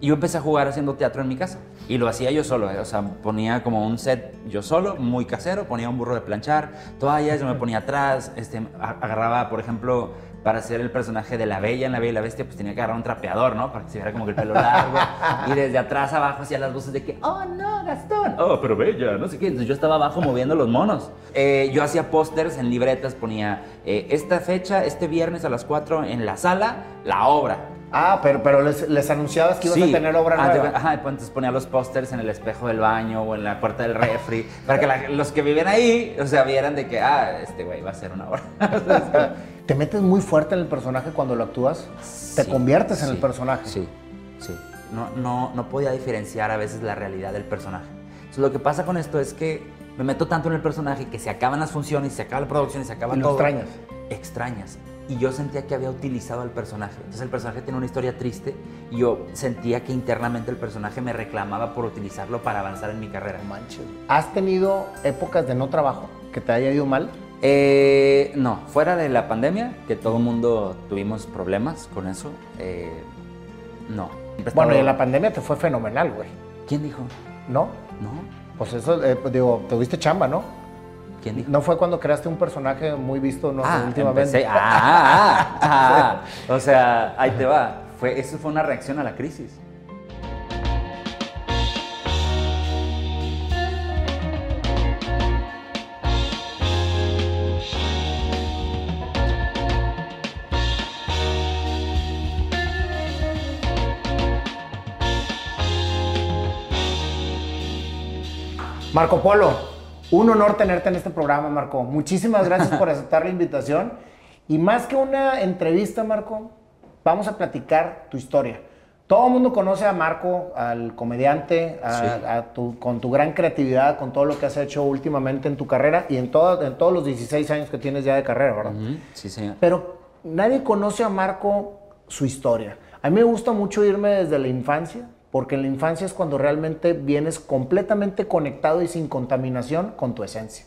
Y yo empecé a jugar haciendo teatro en mi casa. Y lo hacía yo solo, ¿eh? o sea, ponía como un set yo solo, muy casero, ponía un burro de planchar, toallas, yo me ponía atrás, este, agarraba, por ejemplo, para hacer el personaje de la Bella en La Bella y la Bestia, pues tenía que agarrar un trapeador, ¿no? Para que se viera como que el pelo largo. y desde atrás abajo hacía las voces de que, oh no, Gastón, oh, pero Bella, no sé qué. Entonces yo estaba abajo moviendo los monos. Eh, yo hacía pósters en libretas, ponía eh, esta fecha, este viernes a las 4 en la sala, la obra. Ah, pero, pero les, les anunciabas que ibas a tener obra Ah, nueva. Ajá, entonces ponía los pósters en el espejo del baño o en la puerta del refri, para que la- los que viven ahí, o sea, vieran de que, ah, este güey va a hacer una obra. ¿Te metes muy fuerte en el personaje cuando lo actúas? ¿Te Sí, conviertes en sí, el personaje? Sí, sí. No, no, no podía diferenciar a veces la realidad del personaje. Entonces, lo que pasa con esto es que me meto tanto en el personaje que se acaban las funciones, se acaba la producción y se acaba Y lo todo. extrañas. Extrañas. Y yo sentía que había utilizado al personaje. Entonces el personaje tiene una historia triste y yo sentía que internamente el personaje me reclamaba por utilizarlo para avanzar en mi carrera. Manches. ¿Has tenido épocas de no trabajo que te haya ido mal? Eh, no, fuera de la pandemia, que todo el mundo tuvimos problemas con eso, eh, no. Bueno, y en la pandemia te fue fenomenal, güey. ¿Quién dijo? ¿No? No. Pues eso, eh, pues digo, tuviste chamba, ¿no? ¿Quién dijo? ¿No fue cuando creaste un personaje muy visto no, ah, últimamente? empecé- ah, ah, ah. O sea, ahí te va. Fue, eso fue una reacción a la crisis. Marco Polo, un honor tenerte en este programa, Marco. Muchísimas gracias por aceptar la invitación. Y más que una entrevista, Marco, vamos a platicar tu historia. Todo el mundo conoce a Marco, al comediante, a- Sí. a tu- con tu gran creatividad, con todo lo que has hecho últimamente en tu carrera y en, todo- en todos los 16 años que tienes ya de carrera, ¿verdad? Sí, señor. Pero nadie conoce a Marco su historia. A mí me gusta mucho irme desde la infancia, porque en la infancia es cuando realmente vienes completamente conectado y sin contaminación con tu esencia.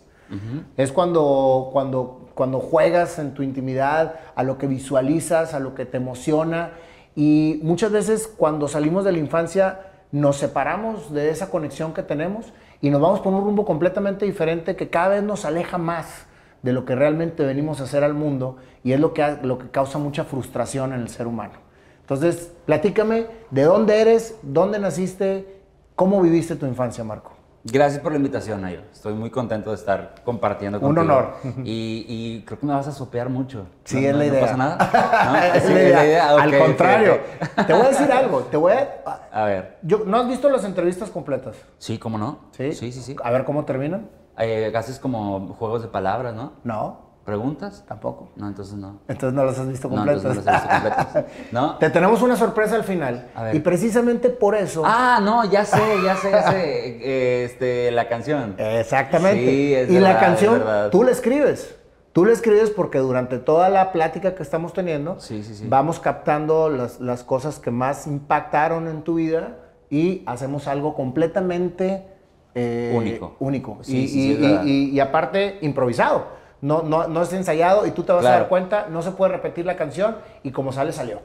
Es cuando, cuando, cuando juegas en tu intimidad, a lo que visualizas, a lo que te emociona. Y muchas veces cuando salimos de la infancia nos separamos de esa conexión que tenemos y nos vamos por un rumbo completamente diferente que cada vez nos aleja más de lo que realmente venimos a hacer al mundo y es lo que, lo que causa mucha frustración en el ser humano. Entonces, platícame de dónde eres, dónde naciste, cómo viviste tu infancia, Marco. Gracias por la invitación, Nayo. Estoy muy contento de estar compartiendo Un contigo. honor. Y, y creo que me vas a sopear mucho. Sí, ¿No- es no- la ¿No idea. pasa nada? ¿No? Es Sí, la idea. Ok, Al contrario, te voy a decir algo. Te voy a, A ver. yo, ¿No has visto las entrevistas completas? Sí, ¿cómo no? Sí. Sí, sí, sí. A ver cómo terminan. Eh, haces como juegos de palabras, ¿no? No, ¿Preguntas? tampoco. No, entonces no. Entonces no las has visto No, completas. entonces no las he visto completas. ¿No? Te tenemos una sorpresa al final. A ver. Y precisamente por eso. Ah, no, ya sé, ya sé, ya sé. Eh, este, la canción. Exactamente. Sí, es y la verdad, canción, es verdad. tú la escribes. Tú la escribes porque durante toda la plática que estamos teniendo, Sí, sí, sí. vamos captando las, las cosas que más impactaron en tu vida y hacemos algo completamente eh, Único. único. Sí, y, sí, sí, y- y- y aparte, improvisado. No, no, no es ensayado y tú te vas a Claro. dar cuenta, no se puede repetir la canción y como sale, salió.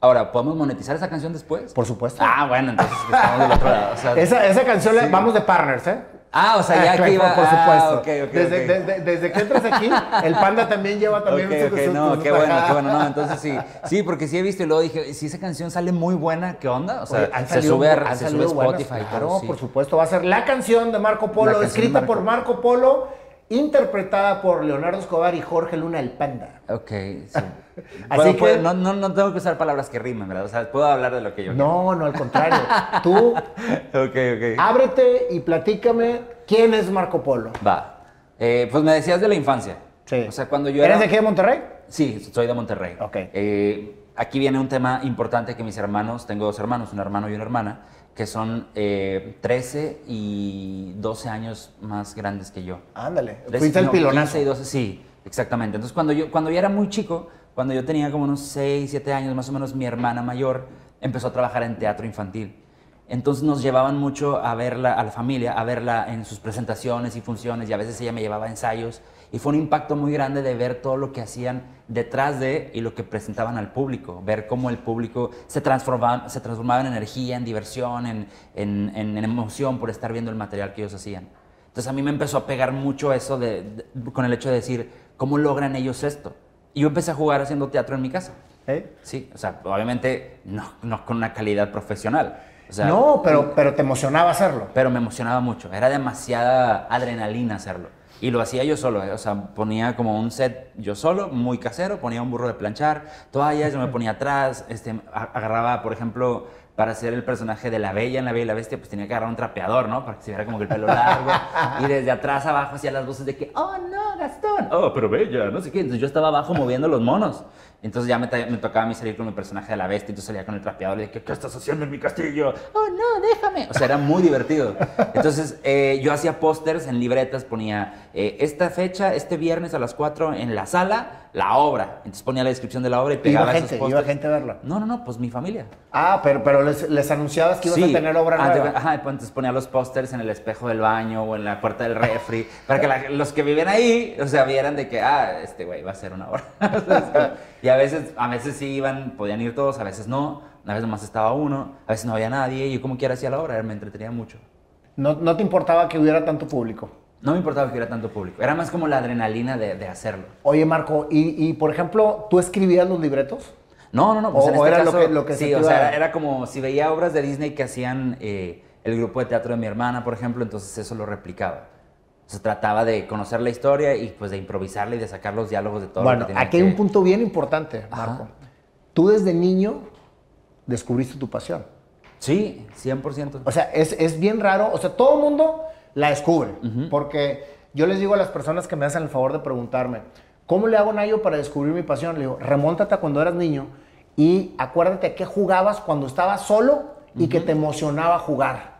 Ahora, ¿podemos monetizar esa canción después? Por supuesto. Ah, bueno, entonces estamos del otro lado. o sea- Esa, esa canción, la- vamos de partners, ¿eh? Ah, o sea, ya Ah, iba. Por supuesto. Ah, ok, ok, desde, ok. desde- desde que entras aquí, el panda también lleva también Ok, sus- no, sus- qué bueno, qué bueno, no, entonces sí, sí, porque sí he visto y luego dije, si esa canción sale muy buena, ¿qué onda? O sea, Oye, se salido- sube, a- se sube a buenas, Spotify y claro, sí. por supuesto, va a ser la canción de Marco Polo, escrita Marco. por Marco Polo, interpretada por Leonardo Escobar y Jorge Luna, el panda. Ok, sí. Así Puedo- que- no, no, no tengo que usar palabras que rimen, ¿verdad? O sea, puedo hablar de lo que yo No, no, al contrario. Tú quiero. Ok, ok. ábrete y platícame quién es Marco Polo. Va. Eh, pues me decías de la infancia. Sí. O sea, cuando yo ¿Eres era... de aquí de Monterrey? Sí, soy de Monterrey. Ok. Eh, aquí viene un tema importante que mis hermanos, tengo dos hermanos, un hermano y una hermana, que son eh, 13 y 12 años más grandes que yo. Ándale, 13, fuiste el no, pilonazo. 15 y 12, sí, exactamente. Entonces, cuando yo, cuando yo era muy chico, cuando yo tenía como unos 6, 7 años, más o menos, mi hermana mayor empezó a trabajar en teatro infantil. Entonces nos llevaban mucho a verla, a la familia, a verla en sus presentaciones y funciones, y a veces ella me llevaba a ensayos. Y fue un impacto muy grande de ver todo lo que hacían detrás de y lo que presentaban al público, ver cómo el público se transformaba, se transformaba en energía, en diversión, en, en, en- en emoción por estar viendo el material que ellos hacían. Entonces a mí me empezó a pegar mucho eso de, de- con el hecho de decir, ¿cómo logran ellos esto? Y yo empecé a jugar haciendo teatro en mi casa. ¿Eh? Sí, o sea, obviamente no, no con una calidad profesional. O sea, no, pero, pero te emocionaba hacerlo. pero me emocionaba mucho. Era demasiada adrenalina hacerlo. Y lo hacía yo solo, ¿eh? o sea, ponía como un set yo solo, muy casero, ponía un burro de planchar, toallas, yo me ponía atrás, este, agarraba, por ejemplo, para hacer el personaje de la Bella en La Bella y la Bestia, pues tenía que agarrar un trapeador, ¿no? Para que se viera como que el pelo largo. y desde atrás abajo hacía las voces de que, oh no, Gastón, oh, pero Bella, no sé qué. Entonces yo estaba abajo moviendo los monos. Entonces ya me, tocaba a mí salir con mi personaje de la bestia, entonces salía con el trapeador y que, ¿qué estás haciendo en mi castillo? Oh, no, déjame. O sea, era muy divertido. Entonces eh, yo hacía pósters en libretas, ponía eh, esta fecha, este viernes a las 4 en la sala, la obra. Entonces ponía la descripción de la obra y Iba pegaba gente, esos iba gente a verla. No, no, no, pues mi familia. Ah, pero, pero les, les anunciabas que ibas a tener obra Ah, nueva. Ajá, pues, entonces ponía los pósters en el espejo del baño o en la puerta del refri, para que la- los que viven ahí, o sea, vieran de que, ah, este güey va a hacer una obra. Y a veces, a veces sí iban, podían ir todos, a veces no, a veces nomás estaba uno, a veces no había nadie, y yo como quiera hacía la obra, me entretenía mucho. No, no te importaba que hubiera tanto público. No me importaba que hubiera tanto público, era más como la adrenalina de, de hacerlo. Oye, Marco, y, y, por ejemplo, ¿tú escribías los libretos? No, no, no, pues O- en este era lo que- lo que sí, o sea, era, era como si veía obras de Disney que hacían eh, el grupo de teatro de mi hermana, por ejemplo, entonces eso lo replicaba. Se trataba de conocer la historia y pues de improvisarla y de sacar los diálogos de todo lo bueno, que tenía aquí hay que- un punto bien importante, Ajá. Marco. Tú desde niño descubriste tu pasión. Sí, 100%. O sea, es, es bien raro. O sea, todo el mundo la descubre. Porque yo les digo a las personas que me hacen el favor de preguntarme, ¿cómo le hago, Nayo, para descubrir mi pasión? Le digo, remóntate a cuando eras niño y acuérdate a qué jugabas cuando estabas solo y que te emocionaba jugar.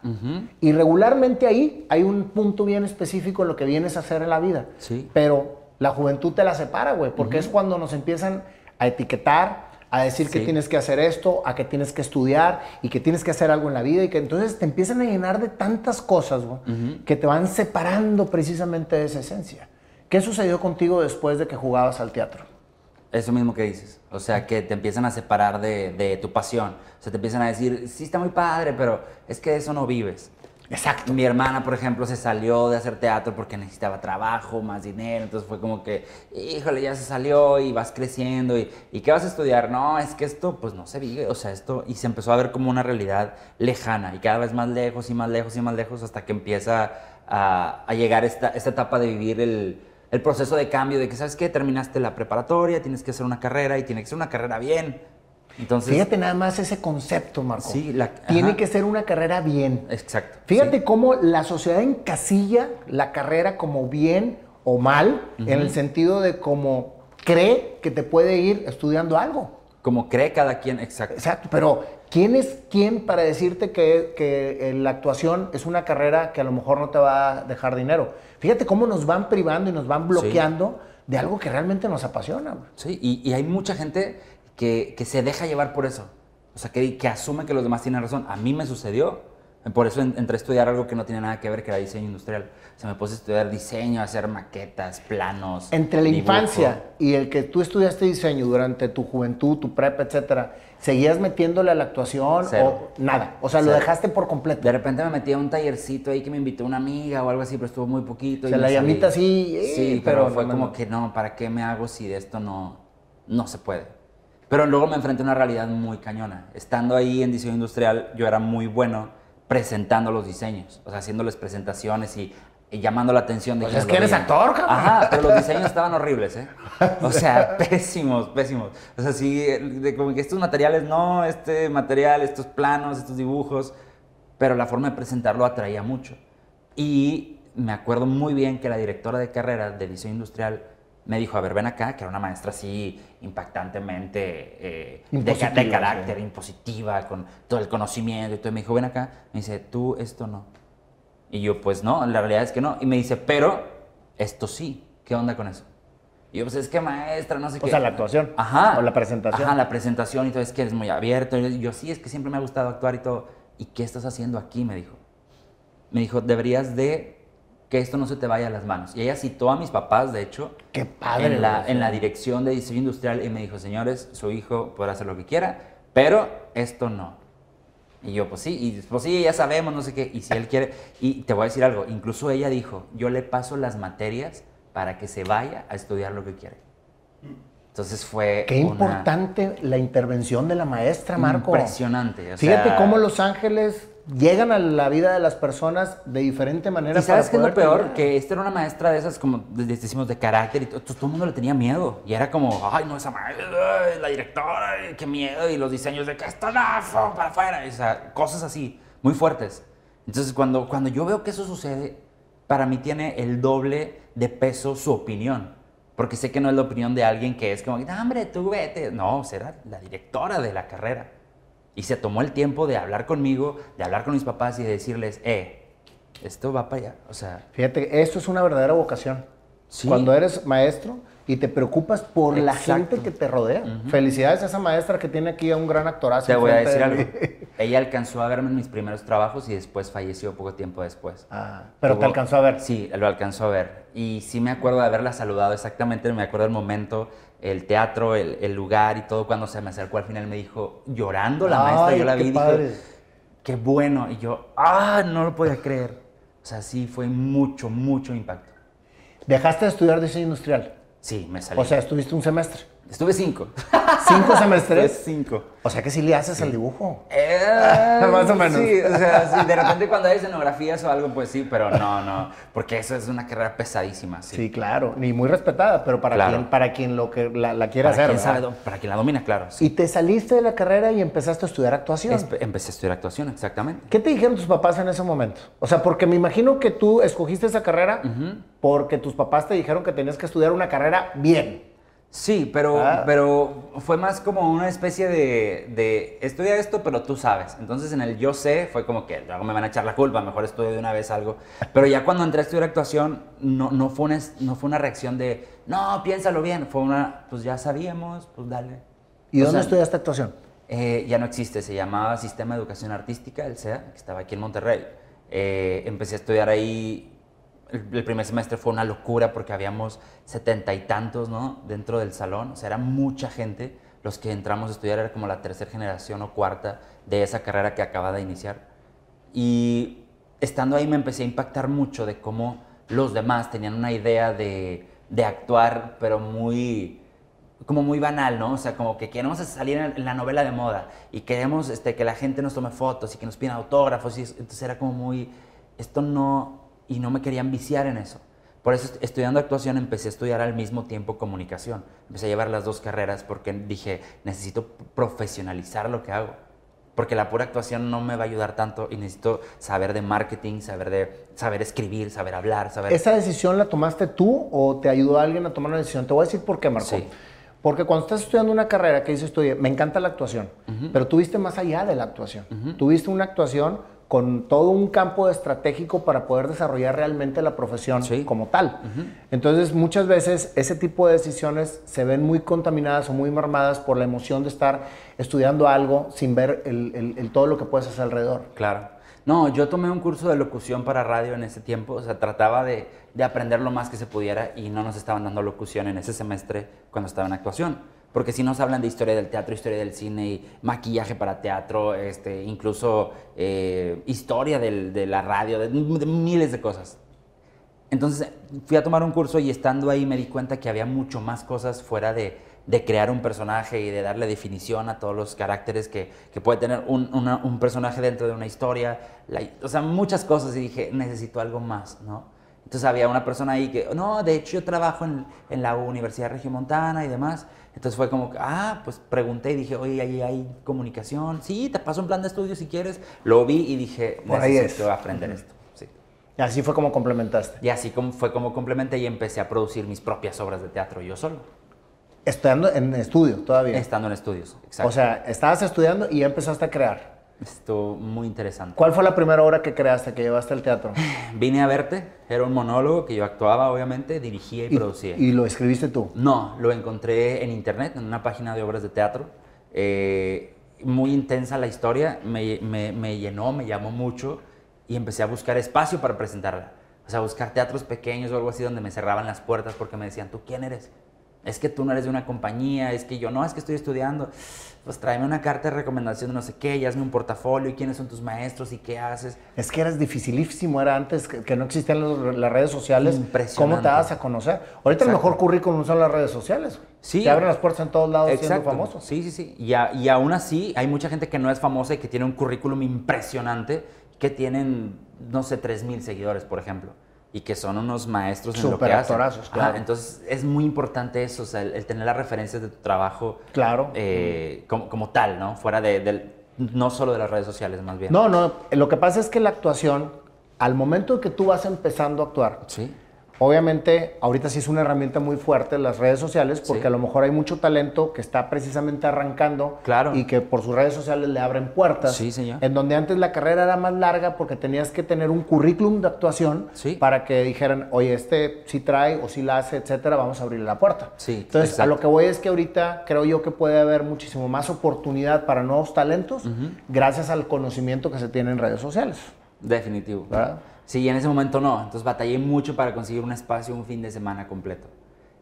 Y regularmente ahí hay un punto bien específico en lo que vienes a hacer en la vida. Sí. Pero la juventud te la separa, güey, porque es cuando nos empiezan a etiquetar, a decir que tienes que hacer esto, a que tienes que estudiar y que tienes que hacer algo en la vida y que entonces te empiezan a llenar de tantas cosas, güey, que te van separando precisamente de esa esencia. ¿Qué sucedió contigo después de que jugabas al teatro? Eso mismo que dices. O sea, que te empiezan a separar de, de tu pasión. O sea, te empiezan a decir, sí, está muy padre, pero es que de eso no vives. Exacto. Mi hermana, por ejemplo, se salió de hacer teatro porque necesitaba trabajo, más dinero. Entonces fue como que, híjole, ya se salió y vas creciendo. ¿Y, ¿y qué vas a estudiar? No, es que esto, pues no se vive. O sea, esto. Y se empezó a ver como una realidad lejana y cada vez más lejos y más lejos y más lejos hasta que empieza a, a llegar esta, esta etapa de vivir el, el proceso de cambio de que, ¿sabes qué? Terminaste la preparatoria, tienes que hacer una carrera y tiene que ser una carrera bien. Entonces. Fíjate nada más ese concepto, Marco. Sí, la- Tiene ajá. que ser una carrera bien. Exacto. Fíjate sí. cómo la sociedad encasilla la carrera como bien o mal, en el sentido de cómo cree que te puede ir estudiando algo. Como cree cada quien, exacto. Exacto, pero ¿quién es quién para decirte que, que eh, la actuación es una carrera que a lo mejor no te va a dejar dinero? Fíjate cómo nos van privando y nos van bloqueando de algo que realmente nos apasiona. Sí, y, y hay mucha gente que, que se deja llevar por eso. O sea, que, que asume que los demás tienen razón. A mí me sucedió. Por eso en- entré a estudiar algo que no tiene nada que ver, que era diseño industrial. O sea, me puse a estudiar diseño, a hacer maquetas, planos. Entre la dibujo. infancia y el que tú estudiaste diseño durante tu juventud, tu prepa, etcétera, ¿seguías metiéndole a la actuación Cero. o nada? O sea, lo Cero. dejaste por completo. De repente me metí a un tallercito ahí que me invitó una amiga o algo así, pero estuvo muy poquito. O y sea, me la llamita sí, eh, Sí, pero, pero fue no, como no. que no, ¿para qué me hago si de esto no, no se puede? Pero luego me enfrenté a una realidad muy cañona. Estando ahí en diseño industrial, yo era muy bueno presentando los diseños, o sea, haciéndoles presentaciones y, y llamando la atención de Pues es que eres actor, cabrón. Ajá, pero los diseños estaban horribles, ¿eh? O sea, pésimos, pésimos. O sea, sí, de como que estos materiales no, este material, estos planos, estos dibujos, pero la forma de presentarlo atraía mucho. Y me acuerdo muy bien que la directora de carrera de diseño industrial me dijo, a ver, ven acá, que era una maestra así impactantemente eh, de, de carácter, sí. impositiva, con todo el conocimiento y todo. Y me dijo, ven acá, me dice, tú esto no. Y yo, pues no, la realidad es que no. Y me dice, pero esto sí, ¿qué onda con eso? Y yo, pues es que maestra, no sé qué. sea, la actuación. Ajá. O la presentación. Ajá, la presentación y todo, es que eres muy abierto. Y yo, sí, es que siempre me ha gustado actuar y todo. ¿y qué estás haciendo aquí? Me dijo. Me dijo, deberías de que esto no se te vaya a las manos. Y ella citó a mis papás, de hecho, Qué padre. en, la, güey. en la dirección de diseño industrial y me dijo, señores, su hijo podrá hacer lo que quiera, pero esto no. Y yo, pues sí, y pues sí, ya sabemos, no sé qué, y si él quiere, y te voy a decir algo, incluso ella dijo, yo le paso las materias para que se vaya a estudiar lo que quiere. Entonces fue Qué una- importante la intervención de la maestra, Marco. Impresionante. o Fíjate sea, cómo los ángeles llegan a la vida de las personas de diferente manera. ¿Y sabes qué es lo peor? Que esta era una maestra de esas, como de- decimos, de carácter y todo. Todo el mundo le tenía miedo. Y era como, ay, no, esa maestra, la directora, qué miedo. Y los diseños de castonafo para afuera. O sea, cosas así, muy fuertes. Entonces, cuando, cuando yo veo que eso sucede, para mí tiene el doble de peso su opinión. Porque sé que no es la opinión de alguien que es como, "No, hombre, tú vete. No, será la directora de la carrera. Y se tomó el tiempo de hablar conmigo, de hablar con mis papás y de decirles, eh, esto va para allá. O sea, Fíjate, esto es una verdadera vocación. Sí. Cuando eres maestro y te preocupas por la gente que te rodea. Felicidades a esa maestra que tiene aquí a un gran actorazo. te voy a decir de algo. Ella alcanzó a verme en mis primeros trabajos y después falleció poco tiempo después. Ah, pero te alcanzó a ver. Sí, lo alcanzó a ver. Y sí me acuerdo de haberla saludado exactamente, me acuerdo del momento, el teatro, el, el lugar y todo. Cuando se me acercó al final me dijo, llorando la maestra, Ay, yo la vi y padre. dije, qué bueno. Y yo, ah, no lo podía creer. O sea, sí, fue mucho, mucho impacto. Dejaste de estudiar diseño industrial. Sí, me salí. O sea, estuviste un semestre. Estuve cinco. ¿Cinco semestres? cinco. O sea que sí le haces al dibujo. Eh, Más o menos. Sí, o sea, sí, de repente cuando hay escenografías o algo, pues sí, pero no, no, porque eso es una carrera pesadísima, sí. Sí, claro. Ni muy respetada, pero para, Claro. quien, para quien lo que la, la quiera hacer. para quien la domina, claro. sí. Y te saliste de la carrera y empezaste a estudiar actuación. Espe- empecé a estudiar actuación, exactamente. ¿Qué te dijeron tus papás en ese momento? O sea, porque me imagino que tú escogiste esa carrera porque tus papás te dijeron que tenías que estudiar una carrera bien. Sí, pero, Ah. pero fue más como una especie de, de estudia esto, pero tú sabes. Entonces en el yo sé fue como que luego me van a echar la culpa, mejor estudio de una vez algo. Pero ya cuando entré a estudiar actuación, no, no, fue, una, no fue una reacción de, no, piénsalo bien. Fue una, pues ya sabíamos, pues dale. ¿Y O dónde sea, estudiaste actuación? Eh, ya no existe, se llamaba Sistema de Educación Artística, el SEA, que estaba aquí en Monterrey. Eh, empecé a estudiar ahí, el, primer semestre fue una locura porque habíamos setenta y tantos, ¿no? Dentro del salón, o sea, era mucha gente. Los que entramos a estudiar era como la tercera generación o cuarta de esa carrera que acaba de iniciar. Y estando ahí me empecé a impactar mucho de cómo los demás tenían una idea de, de actuar, pero muy, como muy banal, ¿no? O sea, como que queremos salir en la novela de moda y queremos este, que la gente nos tome fotos y que nos pidan autógrafos. Y es- entonces era como muy, esto no, y no me querían viciar en eso. Por eso est- estudiando actuación empecé a estudiar al mismo tiempo comunicación. Empecé a llevar las dos carreras porque dije, necesito profesionalizar lo que hago. Porque la pura actuación no me va a ayudar tanto y necesito saber de marketing, saber de saber escribir, saber hablar, saber... ¿Esa decisión la tomaste tú o te ayudó alguien a tomar una decisión? Te voy a decir por qué, Marco. Sí. Porque cuando estás estudiando una carrera que dices, me encanta la actuación, pero tuviste más allá de la actuación. Tuviste una actuación con todo un campo estratégico para poder desarrollar realmente la profesión Sí. como tal. Entonces, muchas veces ese tipo de decisiones se ven muy contaminadas o muy mermadas por la emoción de estar estudiando algo sin ver el- el- el todo lo que puedes hacer alrededor. Claro. No, yo tomé un curso de locución para radio en ese tiempo, o sea, trataba de, de aprender lo más que se pudiera y no nos estaban dando locución en ese semestre cuando estaba en actuación. Porque si nos hablan de historia del teatro, historia del cine, y maquillaje para teatro, este, incluso eh, historia del- de la radio, de, de miles de cosas. Entonces fui a tomar un curso y estando ahí me di cuenta que había mucho más cosas fuera de, de crear un personaje y de darle definición a todos los caracteres que, que puede tener un, una- un personaje dentro de una historia. La- o sea, muchas cosas y dije, necesito algo más, ¿no? Entonces había una persona ahí que, no, de hecho yo trabajo en, en la Universidad Regiomontana y demás. Entonces fue como, ah, pues pregunté y dije, oye, ahí hay comunicación. Sí, te paso un plan de estudio si quieres. Lo vi y dije, Por ahí necesito es. aprender esto. Sí. Y así fue como complementaste. Y así como fue como complementé y empecé a producir mis propias obras de teatro yo solo, Estudiando en estudio todavía. estando en estudios. Exacto. O sea, estabas estudiando y ya empezaste a crear. Estuvo muy interesante. ¿Cuál fue la primera obra que creaste, que llevaste al teatro? Vine a verte, era un monólogo que yo actuaba, obviamente, dirigía y, producía. y lo escribiste tú. No, lo encontré en internet, en una página de obras de teatro. eh, muy intensa la historia, me, me, me llenó, me llamó mucho y empecé a buscar espacio para presentarla. O sea, buscar teatros pequeños o algo así donde me cerraban las puertas porque me decían, ¿tú quién eres? Es que tú no eres de una compañía, es que yo no, es que estoy estudiando. Pues tráeme una carta de recomendación de no sé qué, y hazme un portafolio, y quiénes son tus maestros, y qué haces. Es que eras dificilísimo, era antes que, que no existían los- las redes sociales. Impresionante. ¿Cómo te das a conocer? Ahorita el mejor currículum son las redes sociales. Sí. Te abren las puertas en todos lados siendo Exacto. famoso. Sí, sí, sí. Y, a- y aún así, hay mucha gente que no es famosa y que tiene un currículum impresionante, que tienen, no sé, 3.000 seguidores, por ejemplo. Y que son unos maestros en lo que hacen. claro. Entonces, es muy importante eso, o sea, el, el tener las referencias de tu trabajo Claro. eh, como, como tal, ¿no? Fuera de, del- no solo de las redes sociales, más bien. No, no, lo que pasa es que la actuación, al momento que tú vas empezando a actuar, Sí, obviamente ahorita sí es una herramienta muy fuerte las redes sociales, porque Sí. a lo mejor hay mucho talento que está precisamente arrancando Claro. y que por sus redes sociales le abren puertas. Sí, señor. En donde antes la carrera era más larga porque tenías que tener un currículum de actuación Sí. para que dijeran, oye, este sí trae o sí la hace, etcétera, vamos a abrirle la puerta. Sí, Entonces, a lo que voy es que ahorita creo yo que puede haber muchísimo más oportunidad para nuevos talentos gracias al conocimiento que se tiene en redes sociales. definitivo. ¿Verdad? Sí, en ese momento no. Entonces batallé mucho para conseguir un espacio un fin de semana completo.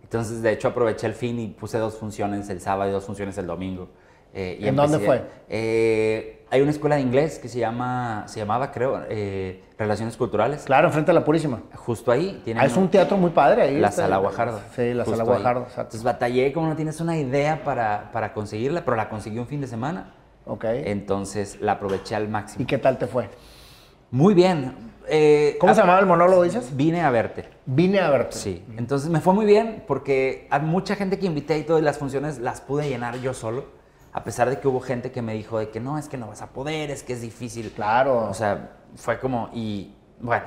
Entonces, de hecho, aproveché el fin y puse dos funciones el sábado y dos funciones el domingo. Eh, y ¿En dónde fue? Eh, hay una escuela de inglés que se llama, se llamaba, creo, eh, Relaciones Culturales. Claro, enfrente de la Purísima. Justo ahí. Ah, es un teatro muy padre ahí. La está- Sala Guajardo. Sí, la Sala. Guajardo, exacto. Entonces batallé, como no tienes una idea para, para conseguirla, pero la conseguí un fin de semana. Ok. Entonces la aproveché al máximo. ¿Y qué tal te fue? Muy bien. Eh, ¿Cómo a- se llamaba el monólogo, dices? Vine a verte. Vine a verte. Sí, entonces me fue muy bien porque a mucha gente que invité y todas las funciones las pude llenar yo solo, a pesar de que hubo gente que me dijo de que no, es que no vas a poder, es que es difícil. Claro. O sea, fue como, y bueno,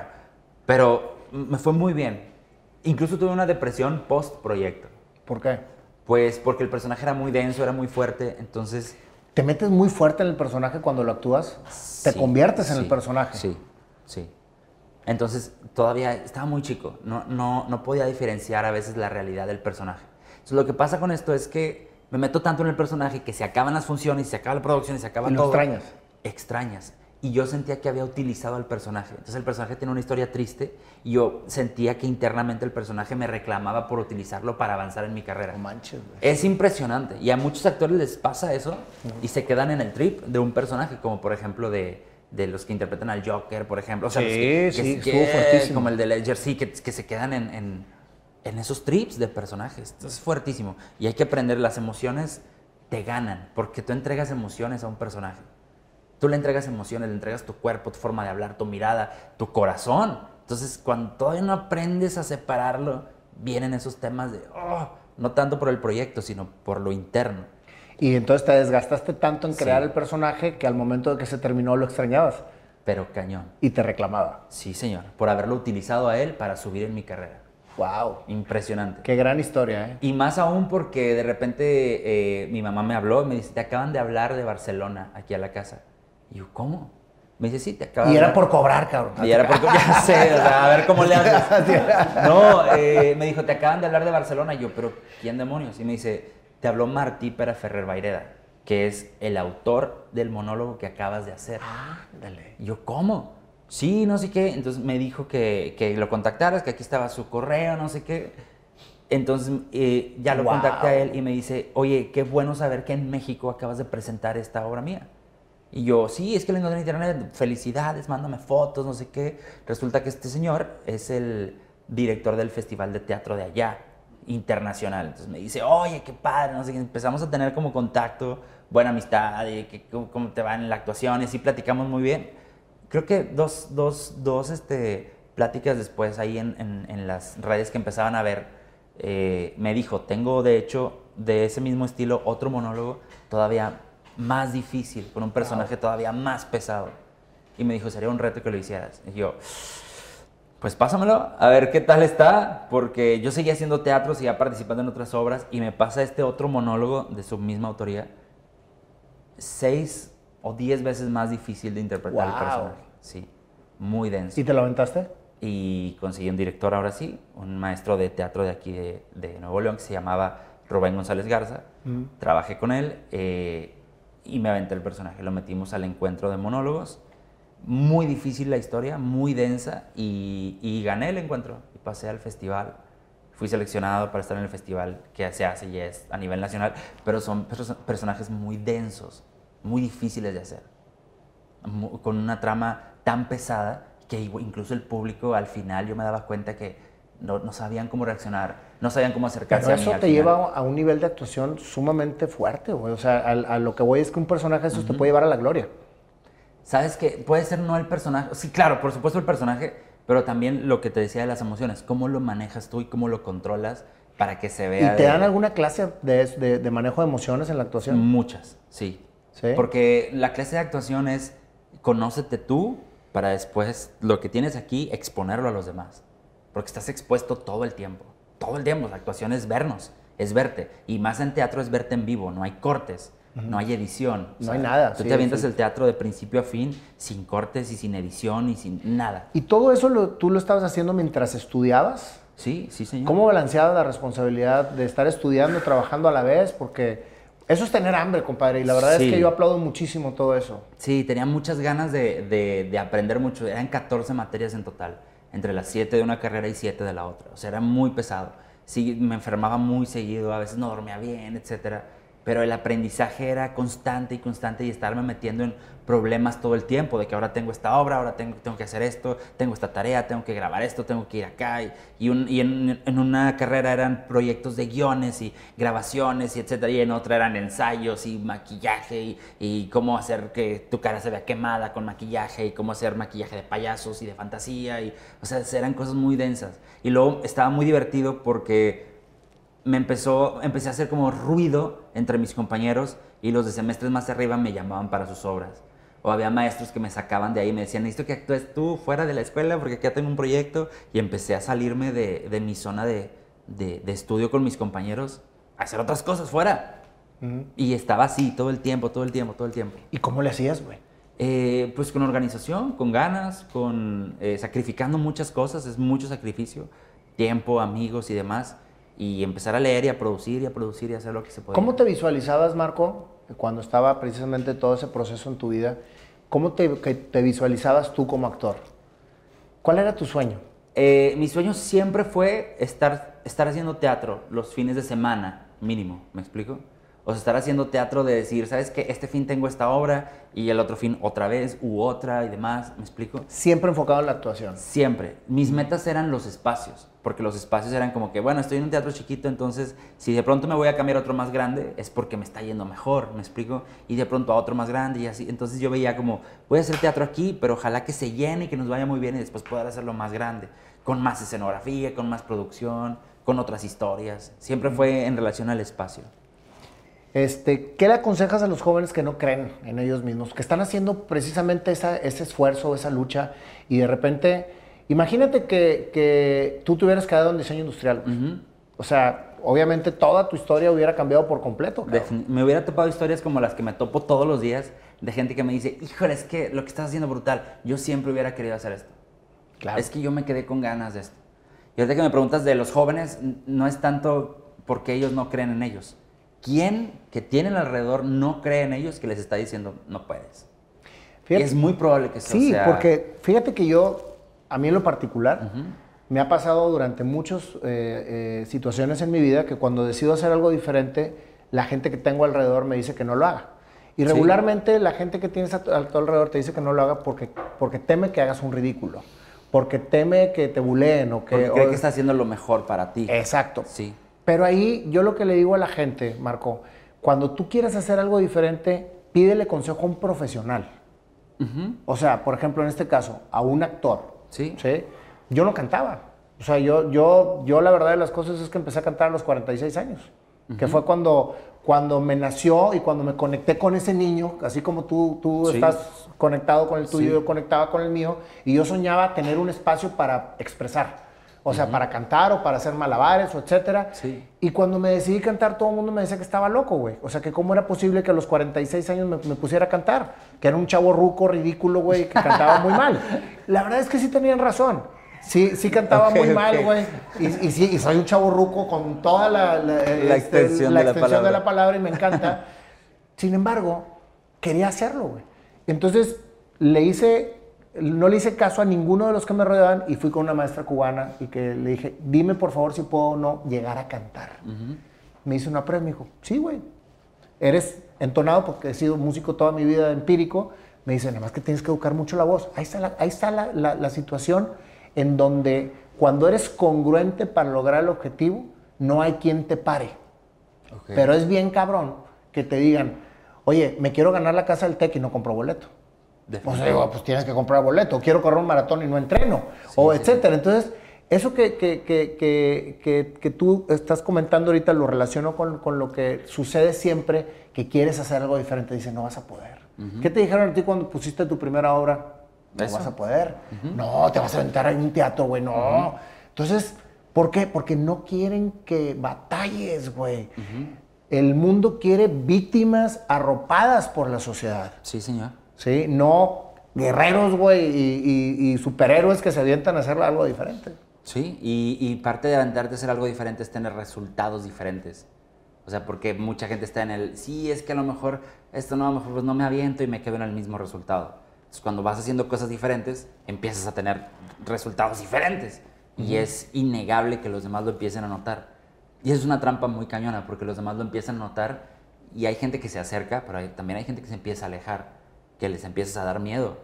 pero me fue muy bien. Incluso tuve una depresión post proyecto, ¿Por qué? pues porque el personaje era muy denso, era muy fuerte, entonces... ¿Te metes muy fuerte en el personaje cuando lo actúas? ¿Te sí, conviertes en sí, el personaje? Sí, sí. Entonces, todavía estaba muy chico, no, no, no podía diferenciar a veces la realidad del personaje. Entonces, lo que pasa con esto es que me meto tanto en el personaje que se acaban las funciones, se acaba la producción y se acaba Y lo todo. extrañas. Extrañas. Y yo sentía que había utilizado al personaje. Entonces el personaje tiene una historia triste y yo sentía que internamente el personaje me reclamaba por utilizarlo para avanzar en mi carrera. No manches, güey. Es impresionante. Y a muchos actores les pasa eso y se quedan en el trip de un personaje, como por ejemplo de, de los que interpretan al Joker, por ejemplo. O sea, Sí, que- sí, que- estuvo que- fuertísimo. Como el de Ledger, sí, que, que se quedan en, en- en esos trips de personajes. Entonces es fuertísimo. Y hay que aprender, las emociones te ganan, porque tú entregas emociones a un personaje. Tú le entregas emociones, le entregas tu cuerpo, tu forma de hablar, tu mirada, tu corazón. Entonces, cuando todavía no aprendes a separarlo, vienen esos temas de, oh, no tanto por el proyecto, sino por lo interno. Y entonces te desgastaste tanto en Sí. crear el personaje que al momento de que se terminó lo extrañabas Pero cañón. y te reclamaba. Sí, señor. Por haberlo utilizado a él para subir en mi carrera. ¡Wow! Impresionante. Qué gran historia, ¿eh? Y más aún porque de repente eh, mi mamá me habló y me dice, te acaban de hablar de Barcelona aquí a la casa. Y yo, ¿cómo? Me dice, sí, te acaban Y de era hablar". por cobrar, cabrón. Y era porque, ya sé, o sea, a ver cómo le haces. No, eh, me dijo, te acaban de hablar de Barcelona. Y yo, pero ¿quién demonios? Y me dice, te habló Martí Pera Ferrer Baireda, que es el autor del monólogo que acabas de hacer. Ándale. Y yo, ¿cómo? Sí, no sé qué. Entonces me dijo que, que lo contactaras, que aquí estaba su correo, no sé qué. Entonces eh, ya lo Wow. contacté a él y me dice, oye, qué bueno saber que en México acabas de presentar esta obra mía. Y yo, sí, es que lo encontré en internet, felicidades, mándame fotos, no sé qué. Resulta que este señor es el director del Festival de Teatro de allá, internacional. Entonces me dice, oye, qué padre, no sé. Empezamos a tener como contacto, buena amistad, y que, cómo, te va en la actuación, y así platicamos muy bien. Creo que dos, dos, dos este, pláticas después ahí en, en- en las redes que empezaban a ver, eh, me dijo, tengo de hecho de ese mismo estilo otro monólogo todavía más difícil, con un personaje todavía más pesado. Y me dijo, sería un reto que lo hicieras. Y yo, pues pásamelo, a ver qué tal está, porque yo seguía haciendo teatro, seguía participando en otras obras y me pasa este otro monólogo de su misma autoría, seis o diez veces más difícil de interpretar el Wow. personaje. Sí, muy denso. ¿Y te lo aventaste? Y conseguí un director ahora sí, un maestro de teatro de aquí de, de Nuevo León que se llamaba Rubén González Garza. Trabajé con él eh, y me aventé el personaje. Lo metimos al encuentro de monólogos. Muy difícil la historia, muy densa y, y gané el encuentro y pasé al festival. Fui seleccionado para estar en el festival que se hace y es a nivel nacional, pero son perso- personajes muy densos, muy difíciles de hacer, mu- con una trama tan pesada que incluso el público al final yo me daba cuenta que no, no sabían cómo reaccionar, no sabían cómo acercarse Pero a mí. eso te lleva a un nivel de actuación sumamente fuerte, güey. O sea, al- a, lo que voy es que un personaje de esos te puede llevar a la gloria. ¿Sabes qué? Puede ser no el personaje. Sí, claro, por supuesto el personaje, pero también lo que te decía de las emociones. ¿Cómo lo manejas tú y cómo lo controlas para que se ¿Y vea? te de- dan alguna clase de, de- de manejo de emociones en la actuación? Muchas, sí. ¿Sí? Porque la clase de actuación es conócete tú para después lo que tienes aquí exponerlo a los demás. Porque estás expuesto todo el tiempo. Todo el tiempo. La actuación es vernos, es verte. Y más en teatro es verte en vivo. No hay cortes, no hay edición. No hay nada, Tú sí, te avientas sí. el teatro de principio a fin sin cortes y sin edición y sin nada. ¿Y todo eso lo- tú lo estabas haciendo mientras estudiabas? Sí, sí, señor. ¿Cómo balanceabas la responsabilidad de estar estudiando, trabajando a la vez? Porque eso es tener hambre, compadre. Y la verdad Sí. es que yo aplaudo muchísimo todo eso. Sí, tenía muchas ganas de, de- de aprender mucho. Eran 14 materias en total, entre las 7 de una carrera y 7 de la otra. O sea, era muy pesado. Sí, me enfermaba muy seguido, a veces no dormía bien, etcétera. Pero el aprendizaje era constante y constante y estarme metiendo en problemas todo el tiempo, de que ahora tengo esta obra, ahora tengo, tengo que hacer esto, tengo esta tarea, tengo que grabar esto, tengo que ir acá. Y, y un- y en, en una carrera eran proyectos de guiones y grabaciones y etcétera, y en otra eran ensayos y maquillaje y, y cómo hacer que tu cara se vea quemada con maquillaje y cómo hacer maquillaje de payasos y de fantasía. Y, o sea, eran cosas muy densas. Y luego estaba muy divertido porque me empezó, empecé a hacer como ruido entre mis compañeros y los de semestres más arriba me llamaban para sus obras. O había maestros que me sacaban de ahí y me decían, necesito que actúes tú fuera de la escuela porque aquí ya tengo un proyecto. Y empecé a salirme de, de mi zona de, de- de estudio con mis compañeros a hacer otras cosas fuera. Y estaba así todo el tiempo, todo el tiempo, todo el tiempo. ¿Y cómo le hacías, güey? Eh, pues con organización, con ganas, con eh, sacrificando muchas cosas, es mucho sacrificio, tiempo, amigos y demás, y empezar a leer y a producir y a producir y a hacer lo que se puede. ¿Cómo te visualizabas, Marco, cuando estaba precisamente todo ese proceso en tu vida? ¿Cómo te visualizabas tú como actor? ¿Cuál era tu sueño? Eh, mi sueño siempre fue estar, estar haciendo teatro los fines de semana, mínimo, ¿me explico? O sea, estar haciendo teatro de decir, ¿sabes qué? Este fin tengo esta obra y el otro fin otra vez u otra y demás, ¿me explico? Siempre enfocado en la actuación. Siempre. Mis metas eran los espacios, porque los espacios eran como que, bueno, estoy en un teatro chiquito, entonces si de pronto me voy a cambiar a otro más grande, es porque me está yendo mejor, ¿me explico? Y de pronto a otro más grande y así. Entonces yo veía como, voy a hacer teatro aquí, pero ojalá que se llene y que nos vaya muy bien y después poder hacerlo más grande, con más escenografía, con más producción, con otras historias. Siempre fue en relación al espacio. Este, ¿Qué le aconsejas a los jóvenes que no creen en ellos mismos, que están haciendo precisamente esa- ese esfuerzo, esa lucha, y de repente, imagínate que, que tú te hubieras quedado en diseño industrial. O sea, obviamente toda tu historia hubiera cambiado por completo. cabrón. Me hubiera topado historias como las que me topo todos los días de gente que me dice, híjole, es que lo que estás haciendo es brutal. Yo siempre hubiera querido hacer esto. Claro. Es que yo me quedé con ganas de esto. Y ahorita que me preguntas de los jóvenes, no es tanto porque ellos no creen en ellos. ¿Quién que tienen alrededor no cree en ellos que les está diciendo no puedes? Fíjate- es muy probable que eso Sí, sea... porque fíjate que yo, a mí en lo particular, me ha pasado durante muchas eh, eh, situaciones en mi vida que cuando decido hacer algo diferente, la gente que tengo alrededor me dice que no lo haga. Y Sí. regularmente la gente que tienes a tu, a tu alrededor te dice que no lo haga porque, porque teme que hagas un ridículo, porque teme que te buleen o que... porque cree o- que está haciendo lo mejor para ti. Exacto. Sí. Pero ahí yo lo que le digo a la gente, Marco, cuando tú quieres hacer algo diferente, pídele consejo a un profesional. O sea, por ejemplo, en este caso, a un actor. Sí. Yo no cantaba. O sea, yo, yo, yo la verdad de las cosas es que empecé a cantar a los 46 años. Que fue cuando, cuando me nació y cuando me conecté con ese niño, así como tú, tú Sí. estás conectado con el tuyo, Sí. yo conectaba con el mío, y yo soñaba tener un espacio para expresar. O sea, para cantar o para hacer malabares o etcétera. Sí. Y cuando me decidí cantar, todo el mundo me decía que estaba loco, güey. O sea, que cómo era posible que a los 46 años me, me pusiera a cantar. Que era un chavo ruco, ridículo, güey, que cantaba muy mal. La verdad es que sí tenían razón. Sí, sí cantaba muy mal, güey. Y, y sí, y soy un chavo ruco con toda la, la, este, extensión la de la extensión de la palabra y me encanta. Sin embargo, quería hacerlo, güey. Entonces le hice, no le hice caso a ninguno de los que me rodeaban y fui con una maestra cubana y que le dije, dime por favor si puedo o no llegar a cantar. Me hizo una prueba y me dijo, sí, güey, eres entonado porque he sido músico toda mi vida empírico. Me dice, nada más que tienes que educar mucho la voz. Ahí está la, ahí está la, la, la situación en donde cuando eres congruente para lograr el objetivo, no hay quien te pare. Pero es bien cabrón que te digan, oye, me quiero ganar la casa del TEC y no compro boleto. Pues digo, pues tienes que comprar boleto. Quiero correr un maratón y no entreno. o sí, etcétera. Entonces, eso que, que, que, que, tú estás comentando ahorita lo relaciono con, con lo que sucede siempre que quieres hacer algo diferente. Dice, no vas a poder. ¿Qué te dijeron a ti cuando pusiste tu primera obra? No Eso. vas a poder. No, te vas a aventar en un teatro, güey. No. Entonces, ¿por qué? Porque no quieren que batalles, güey. El mundo quiere víctimas arropadas por la sociedad. Sí, señor. ¿Sí? No guerreros, güey, y, y- y superhéroes que se avientan a hacer algo diferente. Sí, y, y parte de aventarte a hacer algo diferente es tener resultados diferentes. O sea, porque mucha gente está en el, sí, es que a lo mejor esto no, a lo mejor pues no me aviento y me quedo en el mismo resultado. Entonces, cuando vas haciendo cosas diferentes, empiezas a tener resultados diferentes. Y es innegable que los demás lo empiecen a notar. Y es una trampa muy cañona, porque los demás lo empiezan a notar y hay gente que se acerca, pero hay- también hay gente que se empieza a alejar, que les empiezas a dar miedo.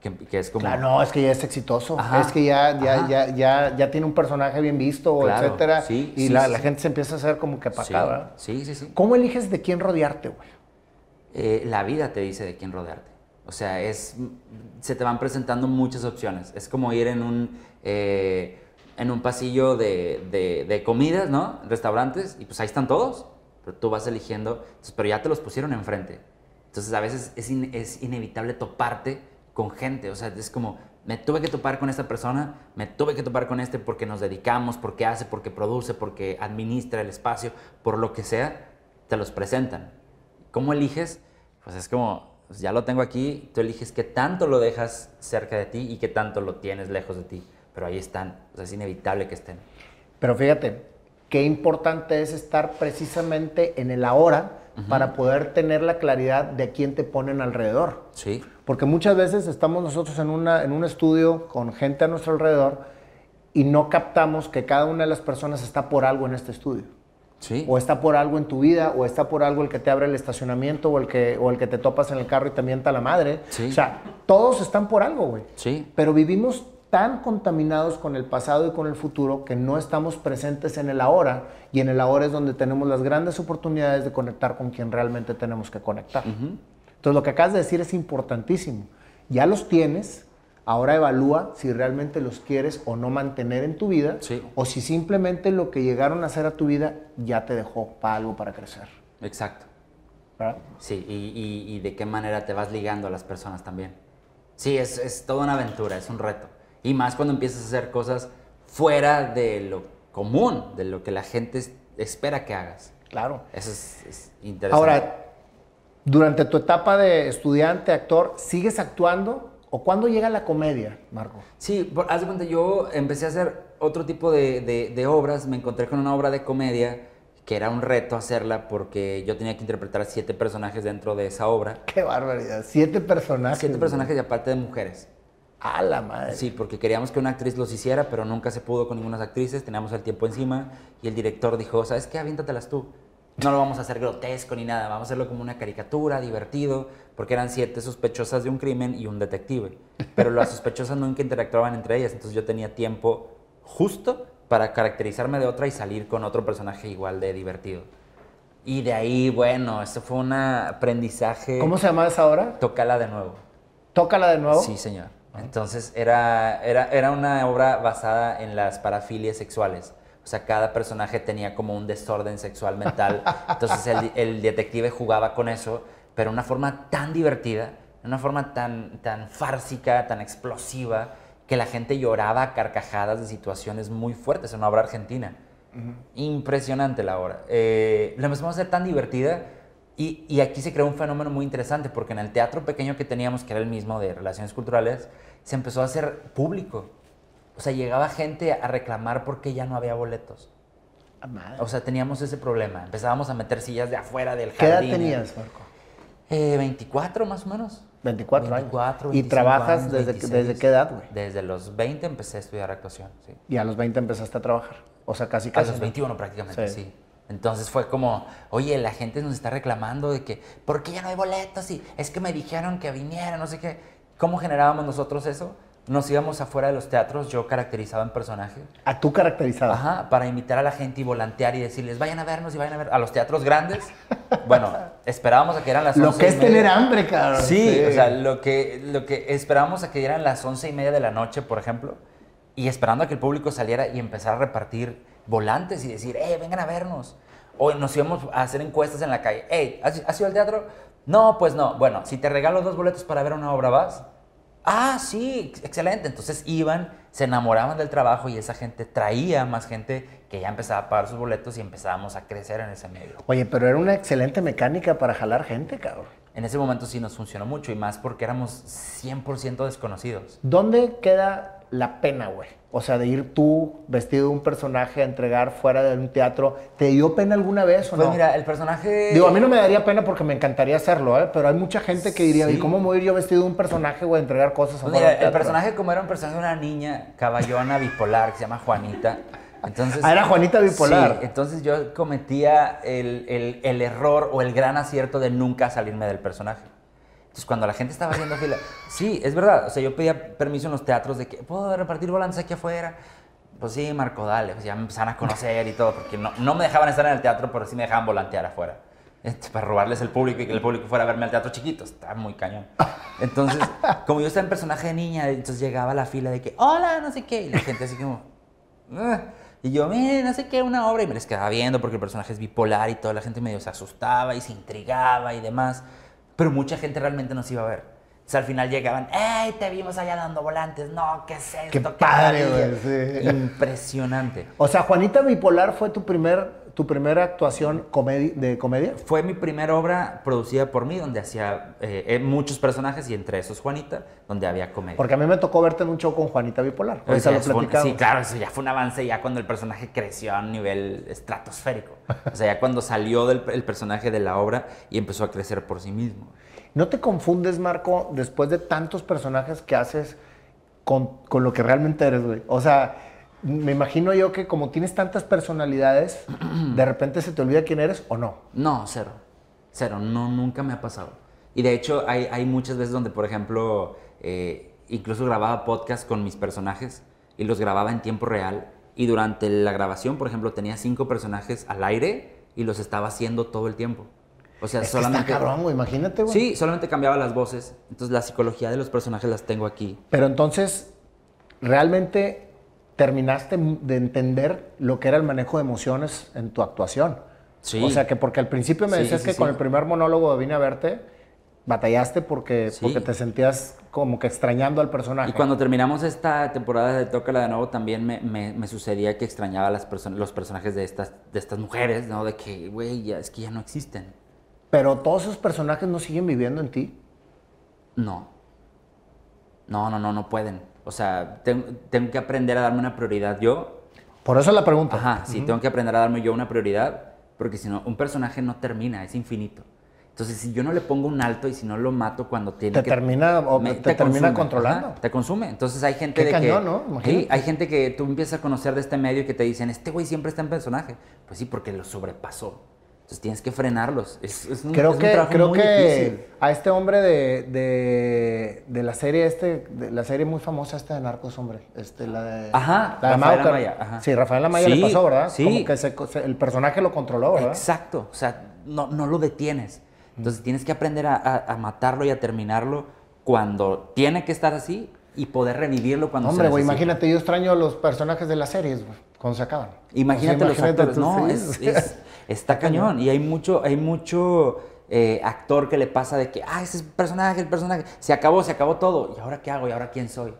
Que, que es como... Claro, no, es que ya es exitoso, Ajá, es que ya, ya, ya, ya, ya tiene un personaje bien visto, Claro, etcétera, sí, y sí, la, sí, la sí. gente se empieza a hacer como que para sí, acá, sí, sí, sí. ¿Cómo eliges de quién rodearte, güey? Eh, la vida te dice de quién rodearte. O sea, es, se te van presentando muchas opciones. Es como ir en un, eh, en un pasillo de, de- de comidas, ¿no? Restaurantes, y pues ahí están todos, pero tú vas eligiendo, pero ya te los pusieron enfrente. Entonces a veces es, in- es inevitable toparte con gente. O sea, es como, me tuve que topar con esta persona, me tuve que topar con este porque nos dedicamos, porque hace, porque produce, porque administra el espacio, por lo que sea, te los presentan. ¿Cómo eliges? Pues es como, pues ya lo tengo aquí, tú eliges qué tanto lo dejas cerca de ti y qué tanto lo tienes lejos de ti. Pero ahí están, o sea, es inevitable que estén. Pero fíjate, qué importante es estar precisamente en el ahora para poder tener la claridad de quién te ponen alrededor. Sí, Porque muchas veces estamos nosotros en, una, en un estudio con gente a nuestro alrededor y no captamos que cada una de las personas está por algo en este estudio. sí. O está por algo en tu vida, o está por algo el que te abre el estacionamiento, o el que, o el que te topas en el carro y te mienta la madre. Sí. O sea, todos están por algo, güey. Sí, Pero vivimos tan contaminados con el pasado y con el futuro que no estamos presentes en el ahora. Y en el ahora es donde tenemos las grandes oportunidades de conectar con quien realmente tenemos que conectar. Entonces, lo que acabas de decir es importantísimo. Ya los tienes, ahora evalúa si realmente los quieres o no mantener en tu vida, Sí. o si simplemente lo que llegaron a hacer a tu vida ya te dejó para algo para crecer. exacto. ¿verdad? Sí, y, y- y de qué manera te vas ligando a las personas también. Sí, es, es toda una aventura, es un reto. Y más cuando empiezas a hacer cosas fuera de lo común, de lo que la gente es- espera que hagas. Claro. Eso es, es interesante. Ahora, durante tu etapa de estudiante, actor, ¿sigues actuando? ¿O cuándo llega la comedia, Marco? Sí, por- haz de cuenta, yo empecé a hacer otro tipo de, de- de obras, me encontré con una obra de comedia que era un reto hacerla porque yo tenía que interpretar siete personajes dentro de esa obra. Qué barbaridad. Siete personajes. Siete personajes y aparte de mujeres. A la madre. Sí, porque queríamos que una actriz los hiciera, pero nunca se pudo con ninguna actrices, teníamos el tiempo encima y el director dijo, ¿sabes qué? Aviéntatelas tú. No lo vamos a hacer grotesco ni nada, vamos a hacerlo como una caricatura, divertido, porque eran siete sospechosas de un crimen y un detective. Pero las sospechosas nunca interactuaban entre ellas, entonces yo tenía tiempo justo para caracterizarme de otra y salir con otro personaje igual de divertido. Y de ahí, bueno, eso fue un aprendizaje. ¿Cómo se llama esa hora? Tócala de nuevo. Tócala de nuevo. Sí, señor. Entonces era, era, era una obra basada en las parafilias sexuales. O sea, cada personaje tenía como un desorden sexual mental. Entonces el, el detective jugaba con eso, pero de una forma tan divertida, de una forma tan, tan fársica, tan explosiva, que la gente lloraba a carcajadas de situaciones muy fuertes. Es una obra argentina. Impresionante la obra. Eh, la empezamos a hacer tan divertida y, y aquí se creó un fenómeno muy interesante porque en el teatro pequeño que teníamos, que era el mismo de relaciones culturales, se empezó a hacer público. O sea, llegaba gente a reclamar porque ya no había boletos. A madre. O sea, teníamos ese problema. Empezábamos a meter sillas de afuera del ¿Qué edad jardín. tenías, Marco? Eh, 24 más o menos. 24, 24, años. ¿Y 25 trabajas años, desde, 26. desde qué edad, güey? Desde los 20 empecé a estudiar actuación, sí. Y a los 20 empezaste a trabajar. O sea, casi A casi. los 21 prácticamente, Sí. sí. Entonces fue como, oye, la gente nos está reclamando de que, ¿por qué ya no hay boletos? Y es que me dijeron que viniera, no sé qué. ¿Cómo generábamos nosotros eso? Nos íbamos afuera de los teatros, yo caracterizaba en personaje, A tú caracterizado. Ajá, para invitar a la gente y volantear y decirles, vayan a vernos y vayan a ver a los teatros grandes. Bueno, esperábamos a que eran las Lo 11 que es tener hambre, cabrón. Sí, o sea, lo que, lo que esperábamos a que dieran las once y media de la noche, por ejemplo, y esperando a que el público saliera y empezara a repartir volantes y decir, eh, vengan a vernos. O nos íbamos a hacer encuestas en la calle, hey, ¿has, has ido al teatro? No, pues no. Bueno, si te regalo dos boletos para ver una obra, ¿vas? Ah, sí, ex- excelente. Entonces iban, se enamoraban del trabajo y esa gente traía más gente que ya empezaba a pagar sus boletos y empezábamos a crecer en ese medio. Oye, pero era una excelente mecánica para jalar gente, cabrón. En ese momento sí nos funcionó mucho y más porque éramos 100% desconocidos. ¿Dónde queda la pena, güey? O sea, de ir tú vestido de un personaje a entregar fuera de un teatro. ¿Te dio pena alguna vez o Pues no? mira, el personaje... Digo, a mí no me daría pena porque me encantaría hacerlo, ¿eh? Pero hay mucha gente que diría, Sí. ¿y cómo voy a ir yo vestido de un personaje, güey, a entregar cosas Pues mira, el personaje como era un personaje de una niña caballona bipolar que se llama Juanita. Entonces, Ah, era Juanita bipolar. Sí, entonces yo cometía el, el- el error o el gran acierto de nunca salirme del personaje. Entonces cuando la gente estaba haciendo fila, sí, es verdad, o sea, yo pedía permiso en los teatros de que, ¿puedo repartir volantes aquí afuera? Pues sí, Marco, dale, pues ya me empezaron a conocer y todo, porque no, no me dejaban estar en el teatro, pero sí me dejaban volantear afuera. Este, para robarles el público y que el público fuera a verme al teatro chiquito, está muy cañón. Entonces, como yo estaba en personaje de niña, entonces llegaba a la fila de que, hola, no sé qué, y la gente así como, "Ah". y yo, mire, no sé qué, una obra, y me les quedaba viendo porque el personaje es bipolar y toda la gente medio se asustaba y se intrigaba y demás, pero mucha gente realmente nos iba a ver. Entonces al final llegaban, ¡Ey, te vimos allá dando volantes! No, ¿qué es esto? Qué padre, maravilla". güey, sí. Impresionante. O sea, Juanita Bipolar fue tu, primer, tu primera actuación comedi- de comedia. Fue mi primera obra producida por mí, donde hacía eh, eh, muchos personajes y entre esos Juanita, donde había comedia. Porque a mí me tocó verte en un show con Juanita Bipolar. O Ahorita sea, lo un- sí, claro, eso ya fue un avance ya cuando el personaje creció a un nivel estratosférico. O sea, ya cuando salió del el personaje de la obra y empezó a crecer por sí mismo. ¿No te confundes, Marco, después de tantos personajes que haces con, con lo que realmente eres, güey? O sea, me imagino yo que como tienes tantas personalidades, de repente se te olvida quién eres o no. No, cero. Cero, no, nunca me ha pasado. Y de hecho, hay, hay muchas veces donde, por ejemplo, eh, incluso grababa podcast con mis personajes y los grababa en tiempo real. Y durante la grabación, por ejemplo, tenía cinco personajes al aire y los estaba haciendo todo el tiempo. O sea, Es que solamente. está cabrón, güey, imagínate, güey. Sí, solamente cambiaba las voces. Entonces, la psicología de los personajes las tengo aquí. Pero entonces, realmente terminaste de entender lo que era el manejo de emociones en tu actuación. Sí. O sea, que porque al principio me Sí, decías sí, que con el primer monólogo de Vine a verte, batallaste porque, porque te sentías como que extrañando al personaje. Y cuando terminamos esta temporada de Tócala de nuevo, también me, me- me sucedía que extrañaba las person- los personajes de estas, de estas mujeres, ¿no? De que, güey, es que ya no existen. Pero todos esos personajes no siguen viviendo en ti. No. No, no, no, no pueden. O sea, tengo, tengo que aprender a darme una prioridad yo. Por eso la pregunta. Ajá, sí, tengo que aprender a darme yo una prioridad, porque si no, un personaje no termina, es infinito. Entonces, si yo no le pongo un alto y si no lo mato cuando tiene Te que... termina- o me- te termina consume, controlando. ajá, te consume. Entonces, hay gente Qué de cañón, que... ¿no? Sí, hay gente que tú empiezas a conocer de este medio y que te dicen, este güey siempre está en personaje. Pues sí, porque lo sobrepasó. Entonces, tienes que frenarlos. Es, es un, Creo es un que, trabajo creo muy que difícil. a este hombre de, de, de la serie este, de la serie muy famosa esta de Narcos, hombre, este, la de... Ajá, la de Rafael. Amaya, ajá. Sí, Rafael Amaya Sí, le pasó, ¿verdad? sí. Como que se- se- el personaje lo controló, ¿verdad? Exacto, o sea, no, no lo detienes. Entonces tienes que aprender a, a- a matarlo y a terminarlo cuando tiene que estar así y poder revivirlo cuando Hombre, se güey, imagínate, yo extraño los personajes de las series, güey, cuando se acaban. Imagínate O sea, los imagínate actores, tú, no, sí. es, es- está cañón. Y hay mucho, hay mucho eh, actor que le pasa de que, ah, ese es el personaje, el personaje, se acabó, se acabó todo. ¿Y ahora qué hago? ¿Y ahora quién soy?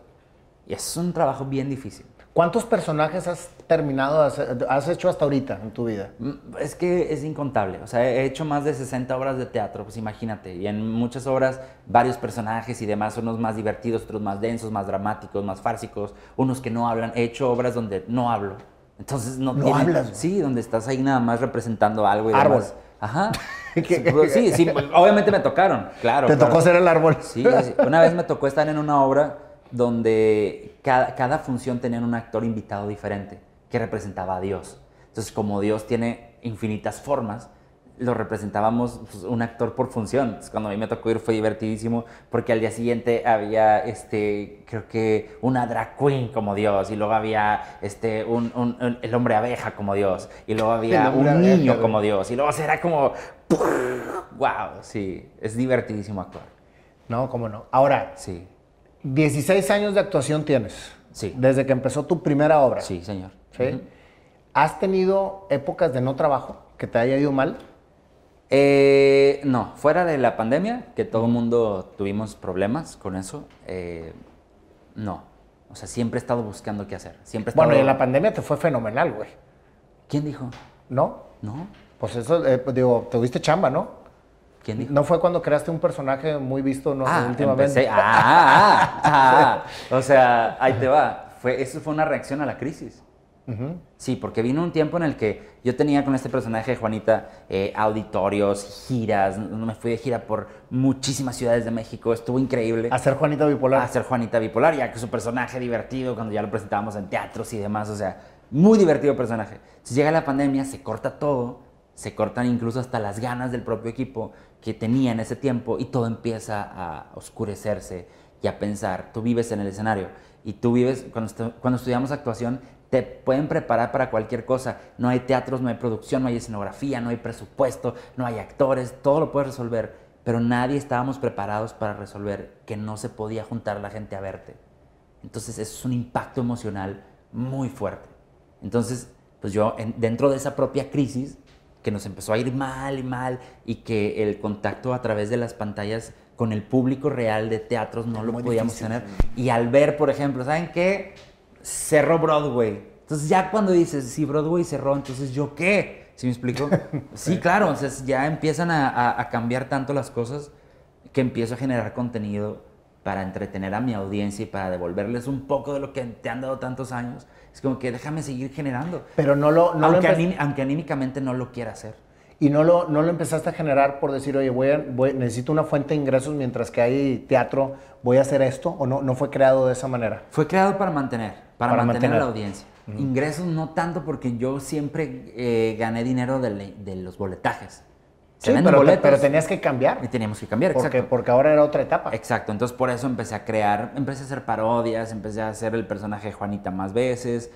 Y es un trabajo bien difícil. ¿Cuántos personajes has terminado, has, has hecho hasta ahorita en tu vida? Mm, Es que es incontable. O sea, he hecho más de 60 obras de teatro, pues imagínate. Y en muchas obras, varios personajes y demás, unos más divertidos, otros más densos, más dramáticos, más fársicos, unos que no hablan. He hecho obras donde no hablo. Entonces no, No tiene- hablas. Sí, donde estás ahí nada más representando algo y Árbol. demás. Ajá. sí, sí, obviamente me tocaron, claro. Te tocó ser el árbol. Sí, sí, una vez me tocó estar en una obra donde cada, cada función tenía un actor invitado diferente que representaba a Dios. Entonces, como Dios tiene infinitas formas, lo representábamos pues, un actor por función. Entonces, cuando a mí me tocó ir fue divertidísimo porque al día siguiente había, este, creo que una drag queen como Dios y luego había este, un, un, el hombre abeja como Dios y luego había un niño como Dios y luego era como, wow, sí, es divertidísimo actuar. No, cómo no. Ahora, sí. 16 años de actuación tienes. Sí. Desde que empezó tu primera obra. Sí, señor. ¿Sí? ¿Has tenido épocas de no trabajo que te haya ido mal? Eh, no, fuera de la pandemia, que todo el mundo tuvimos problemas con eso, eh, no. O sea, siempre he estado buscando qué hacer. Siempre he Bueno, y en la pandemia te fue fenomenal, güey. ¿Quién dijo? ¿No? No. Pues eso, eh, pues digo, te tuviste chamba, ¿no? ¿Quién dijo? ¿No fue cuando creaste un personaje muy visto ¿no? Ah, últimamente? empecé- Ah, ah, ah, ah. O sea, ahí te va. Fue, eso fue una reacción a la crisis. Sí, porque vino un tiempo en el que yo tenía con este personaje de Juanita eh, auditorios, giras, no me fui de gira por muchísimas ciudades de México, estuvo increíble. Hacer Juanita Bipolar. A ser Juanita Bipolar, ya que su personaje divertido cuando ya lo presentábamos en teatros y demás, o sea, muy divertido personaje. Si llega la pandemia, se corta todo, se cortan incluso hasta las ganas del propio equipo que tenía en ese tiempo y todo empieza a oscurecerse y a pensar. Tú vives en el escenario y tú vives, cuando, cuando estudiamos actuación, te pueden preparar para cualquier cosa. No hay teatros, no hay producción, no hay escenografía, no hay presupuesto, no hay actores, todo lo puedes resolver. Pero nadie estábamos preparados para resolver que no se podía juntar la gente a verte. Entonces eso es un impacto emocional muy fuerte. Entonces, pues yo en- dentro de esa propia crisis, que nos empezó a ir mal y mal, y que el contacto a través de las pantallas con el público real de teatros no lo muy podíamos difícil, tener. Y al ver, por ejemplo, ¿saben qué? Cerró Broadway. Entonces ya cuando dices, si Broadway cerró, entonces yo qué? ¿Sí me explico? sí, claro, o sea, ya empiezan a, a- a cambiar tanto las cosas que empiezo a generar contenido para entretener a mi audiencia y para devolverles un poco de lo que te han dado tantos años. Es como que déjame seguir generando. Pero no lo, no lo aunque, aunque anímicamente no lo quiera hacer. Y no lo, no lo empezaste a generar por decir, oye, voy a- voy- necesito una fuente de ingresos mientras que hay teatro, voy a hacer esto, o no, no fue creado de esa manera. Fue creado para mantener, para, Para mantener, a la audiencia. Ingresos no tanto porque yo siempre eh, gané dinero de, de los boletajes. Se Sí, pero, boletos pero tenías que cambiar. y teníamos que cambiar, Porque, exacto. porque ahora era otra etapa. Exacto, entonces por eso empecé a crear, empecé a hacer parodias, empecé a hacer el personaje de Juanita más veces.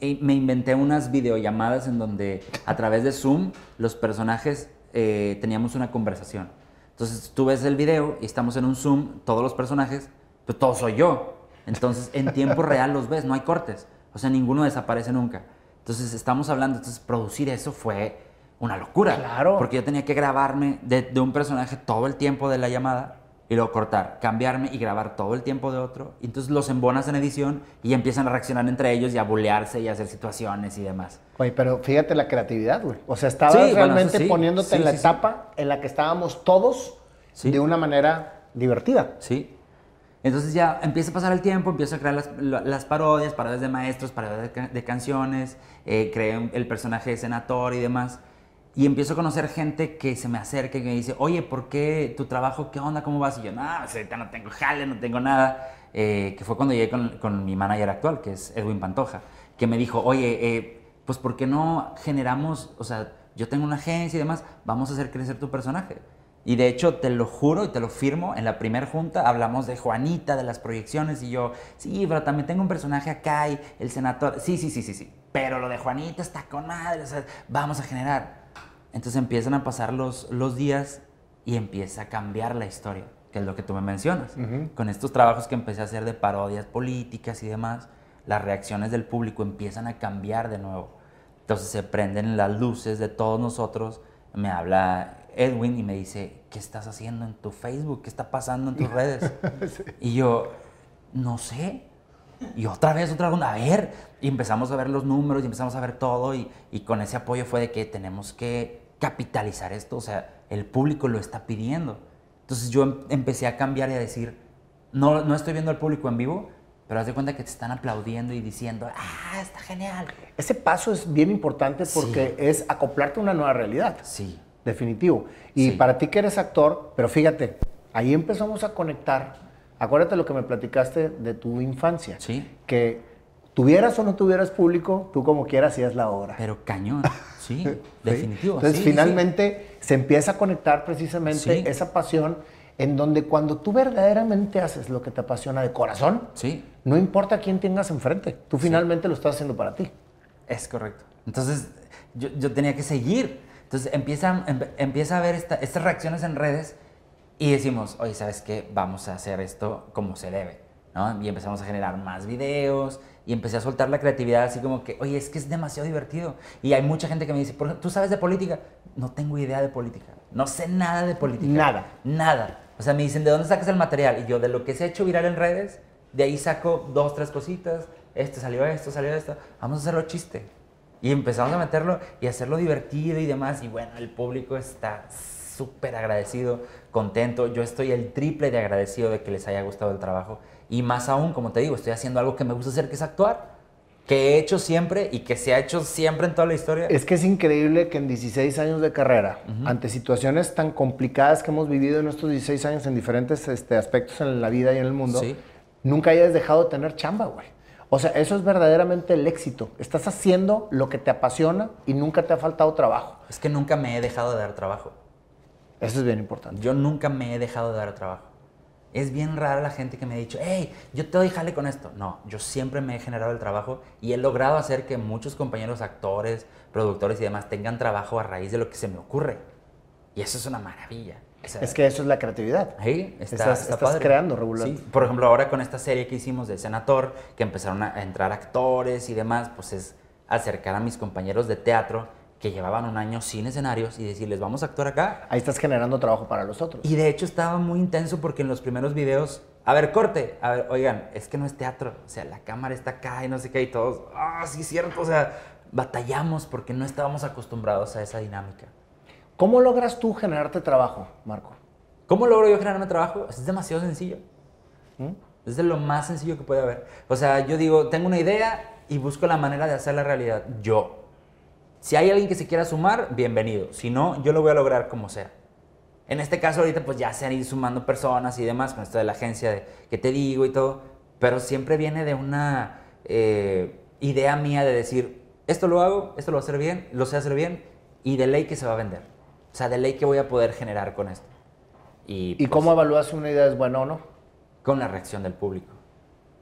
Me inventé unas videollamadas en donde a través de Zoom los personajes eh, teníamos una conversación. Entonces tú ves el video y estamos en un Zoom, todos los personajes, pero todo soy yo. Entonces en tiempo real los ves, no hay cortes. O sea, ninguno desaparece nunca. Entonces estamos hablando, entonces producir eso fue una locura. Claro. Porque yo tenía que grabarme de, de un personaje todo el tiempo de la llamada y luego cortar, cambiarme y grabar todo el tiempo de otro. Y entonces los embonas en edición y empiezan a reaccionar entre ellos y a bulearse y a hacer situaciones y demás. Oye, pero fíjate la creatividad, güey. O sea, estabas Sí, realmente sí. poniéndote Sí, en la etapa en la que estábamos todos de una manera divertida. ¿Sí? Entonces ya empieza a pasar el tiempo, empiezo a crear las, la- las parodias, parodias de maestros, parodias de canciones, eh, creé el personaje de Senator y demás. Y empiezo a conocer gente que se me acerca y me dice, oye, ¿por qué tu trabajo, qué onda, cómo vas? Y yo, no, pues ahorita no tengo jale, no tengo nada. Eh, que fue cuando llegué con, con mi manager actual, que es Edwin Pantoja, que me dijo, oye, eh, pues ¿por qué no generamos, o sea, yo tengo una agencia y demás, vamos a hacer crecer tu personaje? Y de hecho, te lo juro y te lo firmo, en la primera junta hablamos de Juanita, de las proyecciones, y yo, sí, pero también tengo un personaje acá y el senador, sí, sí, sí, sí, sí, pero lo de Juanita está con madre, o sea, vamos a generar. Entonces empiezan a pasar los, los días y empieza a cambiar la historia, que es lo que tú me mencionas. Con estos trabajos que empecé a hacer de parodias políticas y demás, las reacciones del público empiezan a cambiar de nuevo. Entonces se prenden las luces de todos nosotros. Me habla Edwin y me dice, ¿qué estás haciendo en tu Facebook? ¿Qué está pasando en tus redes? Y yo, no sé. Y otra vez, otra ronda, a ver. Y empezamos a ver los números y empezamos a ver todo. Y, y con ese apoyo fue de que tenemos que capitalizar esto. O sea, el público lo está pidiendo. Entonces yo em- empecé a cambiar y a decir, no, no estoy viendo al público en vivo, pero haz de cuenta que te están aplaudiendo y diciendo, ah, está genial. Ese paso es bien importante porque es acoplarte a una nueva realidad. Sí. definitivo. Y Sí. para ti que eres actor, pero fíjate, ahí empezamos a conectar. Acuérdate lo que me platicaste de tu infancia. Sí. Que tuvieras o no tuvieras público, tú como quieras hacías la obra. Pero cañón, sí, ¿Sí? definitivo. Entonces, sí, sí. finalmente se empieza a conectar precisamente Sí. esa pasión en donde cuando tú verdaderamente haces lo que te apasiona de corazón, Sí, no importa quién tengas enfrente, tú finalmente lo estás haciendo para ti. es correcto. Entonces, yo, yo tenía que seguir. Entonces, empieza, em- empieza a ver esta- estas reacciones en redes y decimos, oye, ¿sabes qué? Vamos a hacer esto como se debe, ¿no? Y empezamos a generar más videos y empecé a soltar la creatividad así como que, oye, es que es demasiado divertido. Y hay mucha gente que me dice, "Por ejemplo, ¿tú sabes de política? No tengo idea de política. No sé nada de política. Nada. Nada. O sea, me dicen, ¿de dónde sacas el material? Y yo, de lo que se ha hecho viral en redes, de ahí saco dos, tres cositas. Este salió esto, salió esto. Vamos a hacerlo chiste. Y empezamos a meterlo y hacerlo divertido y demás. Y bueno, el público está súper agradecido, contento. Yo estoy el triple de agradecido de que les haya gustado el trabajo. Y más aún, como te digo, estoy haciendo algo que me gusta hacer, que es actuar. Que he hecho siempre y que se ha hecho siempre en toda la historia. Es que es increíble que en 16 años de carrera, ante situaciones tan complicadas que hemos vivido en estos 16 años en diferentes este, aspectos en la vida y en el mundo, Sí. nunca hayas dejado de tener chamba, güey. O sea, eso es verdaderamente el éxito. Estás haciendo lo que te apasiona y nunca te ha faltado trabajo. Es que nunca me he dejado de dar trabajo. Eso es bien importante. Yo nunca me he dejado de dar trabajo. Es bien rara la gente que me ha dicho, hey, yo te doy jale con esto. No, yo siempre me he generado el trabajo y he logrado hacer que muchos compañeros actores, productores y demás tengan trabajo a raíz de lo que se me ocurre. Y eso es una maravilla. O sea, Es que eso es la creatividad. Ahí está, Estás- está estás padre. creando, regular. Sí, por ejemplo, ahora con esta serie que hicimos de Senator, que empezaron a entrar actores y demás, pues es acercar a mis compañeros de teatro que llevaban un año sin escenarios y decirles, vamos a actuar acá. Ahí estás generando trabajo para los otros. Y de hecho estaba muy intenso porque en los primeros videos, a ver, corte, a ver, oigan, es que no es teatro, o sea, la cámara está acá y no sé qué, y todos, ah, sí, es cierto, o sea, batallamos porque no estábamos acostumbrados a esa dinámica. ¿Cómo logras tú generarte trabajo, Marco? ¿Cómo logro yo generarme trabajo? Es demasiado sencillo. ¿Mm? Es de lo más sencillo que puede haber. O sea, yo digo, tengo una idea y busco la manera de hacerla realidad. Yo. Si hay alguien que se quiera sumar, bienvenido. Si no, yo lo voy a lograr como sea. En este caso ahorita pues ya se han ido sumando personas y demás con esto de la agencia de, que te digo y todo. Pero siempre viene de una eh, idea mía de decir, esto lo hago, esto lo voy a hacer bien, lo sé hacer bien y de ley que se va a vender. O sea, de ley que voy a poder generar con esto. Y, ¿Y pues, cómo evalúas si una idea es buena o no? Con la reacción del público.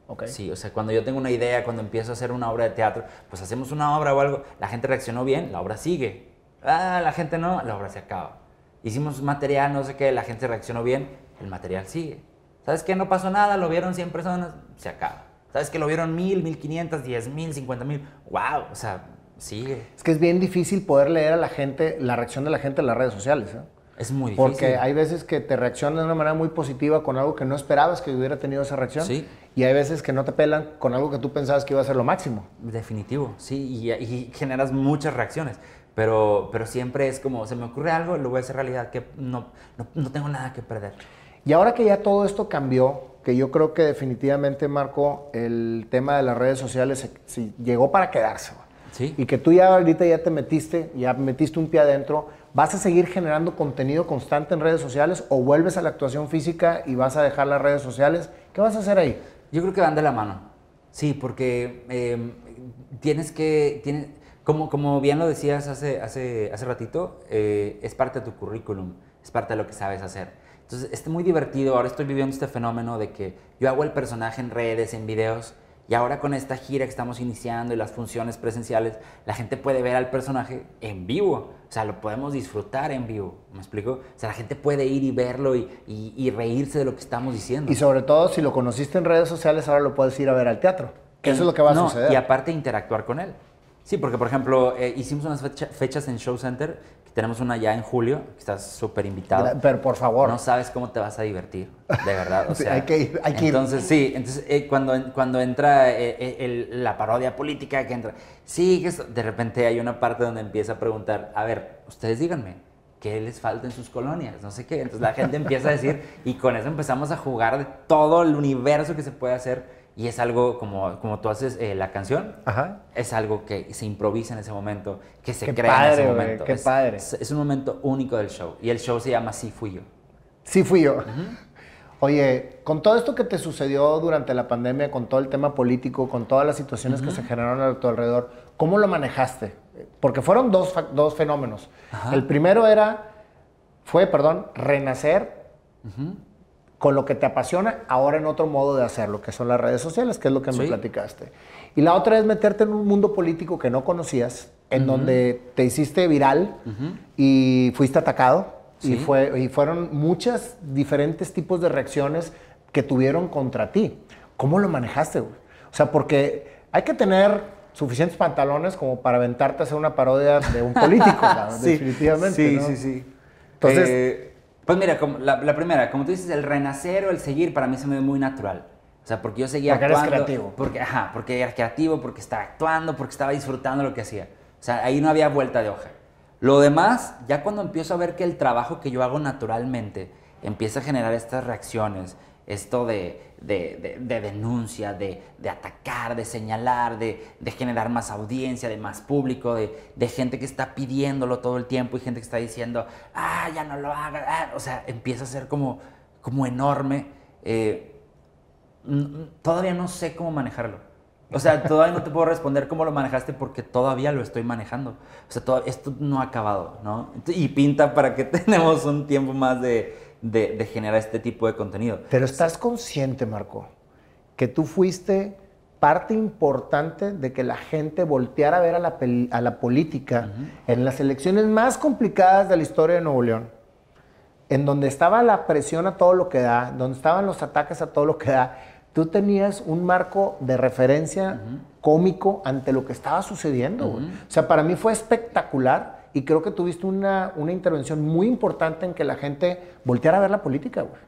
Ok. Sí, o sea, cuando yo tengo una idea, cuando empiezo a hacer una obra de teatro, pues hacemos una obra o algo, la gente reaccionó bien, la obra sigue. Ah, la gente no, la obra se acaba. Hicimos material, no sé qué, la gente reaccionó bien, el material sigue. ¿Sabes qué? No pasó nada, lo vieron 100 personas, se acaba. ¿Sabes que lo vieron 1000, 1500, 10000, 50000? ¡Wow! O sea, sigue. Es que es bien difícil poder leer a la gente, la reacción de la gente en las redes sociales. ¿eh? Es muy difícil. Porque hay veces que te reaccionan de una manera muy positiva con algo que no esperabas que hubiera tenido esa reacción. Sí. Y hay veces que no te pelan con algo que tú pensabas que iba a ser lo máximo. Definitivo, sí, y, y generas muchas reacciones. Pero, pero siempre es como, se me ocurre algo, lo voy a hacer realidad, que no, no, no tengo nada que perder. Y ahora que ya todo esto cambió, que yo creo que definitivamente, Marco, el tema de las redes sociales se- se llegó para quedarse. Sí. Y que tú ya ahorita ya te metiste, ya metiste un pie adentro, ¿vas a seguir generando contenido constante en redes sociales o vuelves a la actuación física y vas a dejar las redes sociales? ¿Qué vas a hacer ahí? Yo creo que van de la mano. Sí, porque eh, tienes que. Tienes, como, como bien lo decías hace, hace, hace ratito, eh, es parte de tu currículum, es parte de lo que sabes hacer. Entonces, es muy divertido. Ahora estoy viviendo este fenómeno de que yo hago el personaje en redes, en videos, y ahora con esta gira que estamos iniciando y las funciones presenciales, la gente puede ver al personaje en vivo. O sea, lo podemos disfrutar en vivo. ¿Me explico? O sea, la gente puede ir y verlo y, y- y reírse de lo que estamos diciendo. Y sobre todo, si lo conociste en redes sociales, ahora lo puedes ir a ver al teatro. Que eso es lo que va a suceder. Y aparte interactuar con él. Sí, porque por ejemplo, eh, hicimos unas fecha- fechas en Show Center, tenemos una ya en julio, que estás súper invitado. Pero por favor. No sabes cómo te vas a divertir, de verdad. O sea, hay que ir, hay que ir. entonces, sí, entonces eh, cuando, cuando entra eh, eh, el- la parodia política que entra, sí, que de repente hay una parte donde empieza a preguntar, a ver, ustedes díganme, ¿qué les falta en sus colonias? No sé qué. Entonces la gente empieza a decir, y con eso empezamos a jugar de todo el universo que se puede hacer. Y es algo como, como tú haces eh, la canción, Ajá. es algo que se improvisa en ese momento, que se Qué crea en ese momento. qué es, padre. Es, es un momento único del show y el show se llama Sí Fui Yo. Sí fui yo. Oye, con todo esto que te sucedió durante la pandemia, con todo el tema político, con todas las situaciones que se generaron a tu alrededor, ¿cómo lo manejaste? Porque fueron dos, dos fenómenos. El primero era, fue, perdón, renacer con lo que te apasiona, ahora en otro modo de hacerlo, que son las redes sociales, que es lo que me platicaste. Y la otra es meterte en un mundo político que no conocías, en donde te hiciste viral y fuiste atacado. Y, Sí. fue, y fueron muchas diferentes tipos de reacciones que tuvieron contra ti. ¿Cómo lo manejaste, güey? O sea, porque hay que tener suficientes pantalones como para aventarte a hacer una parodia de un político, Sí, definitivamente. Sí, ¿no? sí, sí. Entonces- Eh, pues mira, como la, la primera, como tú dices, el renacer o el seguir para mí se me ve muy natural. O sea, porque yo seguía Porque eres actuando. creativo. Porque, ajá, porque era creativo, porque estaba actuando, porque estaba disfrutando lo que hacía. O sea, ahí no había vuelta de hoja. Lo demás, ya cuando empiezo a ver que el trabajo que yo hago naturalmente empieza a generar estas reacciones, esto de, de, de- de denuncia, de, atacar, de señalar, de, generar más audiencia, de más público, de, gente que está pidiéndolo todo el tiempo y gente que está diciendo, ah, ya no lo hagas. ah", O sea, empieza a ser como, como enorme. Eh, Todavía no sé cómo manejarlo. O sea, todavía no te puedo responder cómo lo manejaste porque todavía lo estoy manejando. O sea, todo, esto no ha acabado, ¿no? Y pinta para que tenemos un tiempo más de, de- de generar este tipo de contenido. Pero estás consciente, Marco, que tú fuiste parte importante de que la gente volteara a ver a la, pel- a la política en las elecciones más complicadas de la historia de Nuevo León, en donde estaba la presión a todo lo que da, donde estaban los ataques a todo lo que da. Tú tenías un marco de referencia cómico ante lo que estaba sucediendo. güey. O sea, para mí fue espectacular y creo que tuviste una, una intervención muy importante en que la gente volteara a ver la política, güey.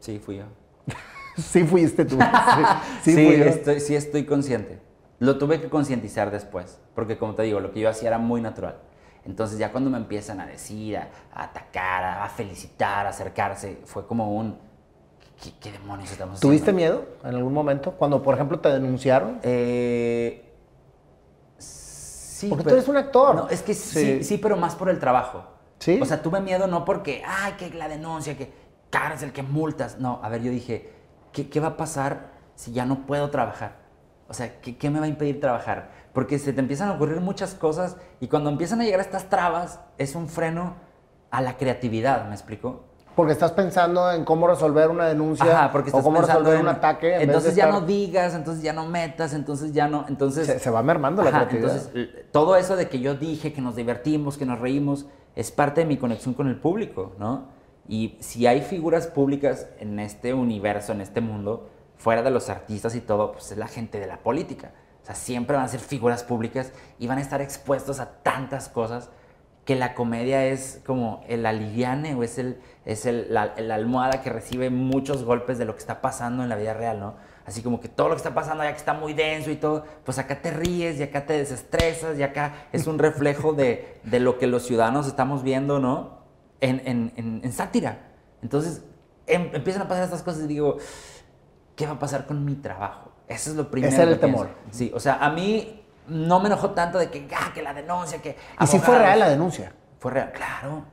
Sí, fui yo. Sí fuiste tú. Sí, Sí, fui yo. estoy, sí estoy consciente. Lo tuve que concientizar después, porque como te digo, lo que yo hacía era muy natural. Entonces ya cuando me empiezan a decir, a, a atacar, a, a felicitar, a acercarse, fue como un... ¿Qué, qué demonios estamos haciendo? ¿Tuviste miedo en algún momento? Cuando, por ejemplo, te denunciaron. Eh, sí. Porque tú eres un actor. No, es que sí. Sí. sí, pero más por el trabajo. Sí. O sea, tuve miedo no porque, ay, que la denuncia, que cárcel, que multas. No, a ver, yo dije, ¿qué, qué va a pasar si ya no puedo trabajar? O sea, ¿qué, qué me va a impedir trabajar? Porque se te empiezan a ocurrir muchas cosas y cuando empiezan a llegar estas trabas, es un freno a la creatividad, ¿me explico? Porque estás pensando en cómo resolver una denuncia Ajá, porque o estás cómo pensando resolver en- un ataque. en vez Entonces de ya estar- no digas, entonces ya no metas, entonces ya no, entonces Se, se va mermando la Ajá, creatividad. entonces todo eso de que yo dije que nos divertimos, que nos reímos, es parte de mi conexión con el público, ¿no? Y si hay figuras públicas en este universo, en este mundo, fuera de los artistas y todo, pues es la gente de la política. O sea, siempre van a ser figuras públicas y van a estar expuestos a tantas cosas que la comedia es como el aliviane o es, el, es el, la, la almohada que recibe muchos golpes de lo que está pasando en la vida real, ¿no? Así como que todo lo que está pasando ya que está muy denso y todo, pues acá te ríes y acá te desestresas y acá es un reflejo de, de lo que los ciudadanos estamos viendo, ¿no? En, en, en, en sátira. Entonces em- empiezan a pasar estas cosas y digo, ¿qué va a pasar con mi trabajo? Eso es lo primero. Ese era el que pienso. temor. Sí, o sea, a mí no me enojó tanto de que, ah, que la denuncia, que... y si fue real la denuncia. Fue real, claro.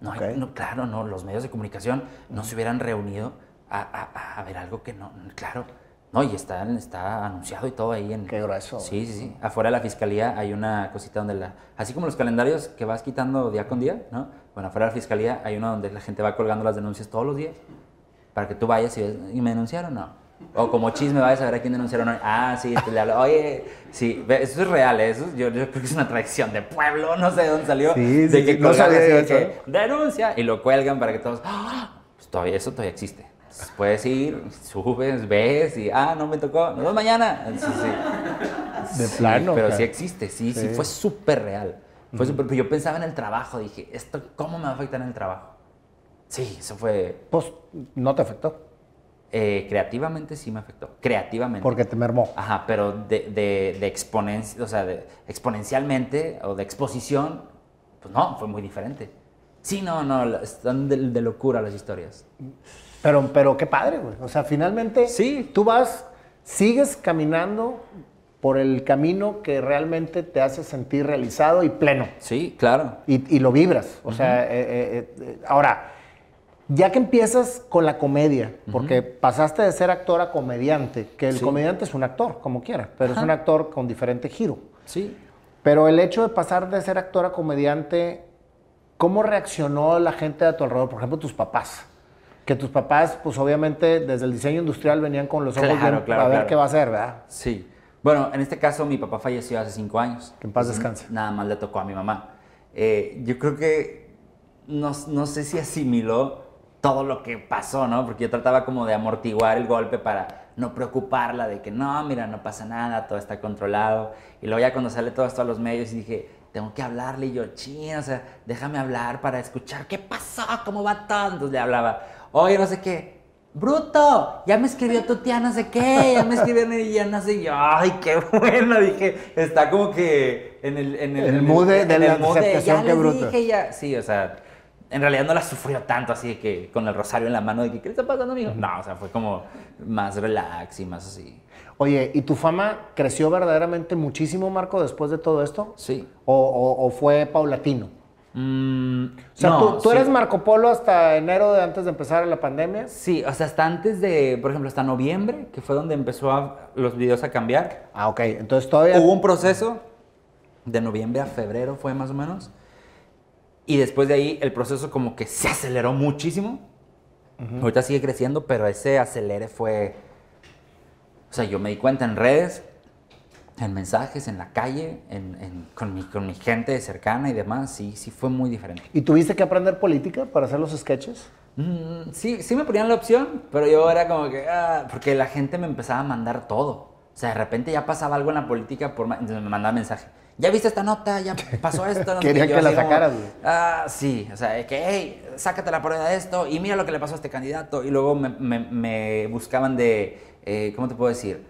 No, no, claro, no, los medios de comunicación no se hubieran reunido a, a- a ver algo que no, claro. No, y está, está anunciado y todo ahí en... Qué grueso. Sí, sí, sí. Afuera de la fiscalía hay una cosita donde la... Así como los calendarios que vas quitando día con día, ¿no? Bueno, afuera de la fiscalía hay uno donde la gente va colgando las denuncias todos los días para que tú vayas y ves, ¿y me denunciaron? No. O como chisme vayas a ver a quién denunciaron hoy. Ah, sí, te le hablo. Oye, sí, eso es real, ¿eh? eso es- yo, yo creo que es una tradición de pueblo, no sé de dónde salió. Sí, de sí, que sí, no sabía de denuncia y lo cuelgan para que todos, ¡ah! Pues todavía, eso todavía existe. Entonces, puedes ir, subes, ves y, ah, no me tocó, nos vemos mañana. Sí, sí. De plano, Pero cara. sí existe, sí, sí, fue súper real. Fue súper, pero yo pensaba en el trabajo, dije, ¿esto cómo me va a afectar en el trabajo? Sí, eso fue, Pues no te afectó. Eh, creativamente sí me afectó, creativamente. Porque te mermó. Ajá, pero de, de, de exponen- o sea, de exponencialmente o de exposición, pues no, fue muy diferente. Sí, no, no, están de, de locura las historias. Pero, pero qué padre, güey. O sea, finalmente Sí. tú vas, sigues caminando por el camino que realmente te hace sentir realizado y pleno. Sí, claro. Y, y lo vibras. O sea, eh, eh, ahora, ya que empiezas con la comedia, porque pasaste de ser actor a comediante, que el Sí. comediante es un actor, como quiera, pero es Ajá. un actor con diferente giro. Sí. Pero el hecho de pasar de ser actor a comediante, ¿cómo reaccionó la gente a tu alrededor? Por ejemplo, tus papás. Que tus papás, pues obviamente desde el diseño industrial venían con los ojos Claro, bien claro, a ver claro. qué va a hacer, ¿verdad? Sí. Bueno, en este caso mi papá falleció hace cinco años. Que en paz descanse. Nada más le tocó a mi mamá. Eh, yo creo que no, no sé si asimiló todo lo que pasó, ¿no? Porque yo trataba como de amortiguar el golpe para no preocuparla de que no, mira, no pasa nada, todo está controlado. Y luego ya cuando sale todo esto a los medios y dije, tengo que hablarle y yo, ching, o sea, déjame hablar para escuchar qué pasó, cómo va todo. Entonces le hablaba, oye, no sé qué, Bruto, ya me escribió tu tía no sé qué, ya me escribió y ya no sé yo, ay, qué bueno, dije, está como que en el, en el, En el mood de- la aceptación, ya les bruto. dije, ya, sí, o sea, en realidad no la sufrió tanto así de que con el rosario en la mano de que, ¿qué le está pasando, amigo? No, o sea, fue como más relax y más así. Oye, ¿y tu fama creció verdaderamente muchísimo, Marco, después de todo esto? Sí. ¿O, o- o fue paulatino? Mm, O sea, no, tú, tú sí. eres Marco Polo hasta enero de antes de empezar la pandemia. Sí, o sea, hasta antes de, por ejemplo, hasta noviembre, que fue donde empezó a- los videos a cambiar. Ah, ok. Entonces todavía... Hubo un proceso de noviembre a febrero fue más o menos. Y después de ahí el proceso como que se aceleró muchísimo. Ahorita sigue creciendo, pero ese acelere fue... O sea, yo me di cuenta en redes, en mensajes, en la calle, en- en- con, mi, con mi gente cercana y demás. Sí, sí fue muy diferente. ¿Y tuviste que aprender política para hacer los sketches? Mm, sí, sí me ponían la opción, pero yo era como que, ah, porque la gente me empezaba a mandar todo. O sea, de repente ya pasaba algo en la política, por, entonces me mandaba mensaje. ¿Ya viste esta nota? ¿Ya pasó esto? No Querían qué". Yo que la sacaras. Ah, sí, o sea, que, hey, sácate la prueba de esto y mira lo que le pasó a este candidato. Y luego me, me- me buscaban de, eh, ¿cómo te puedo decir?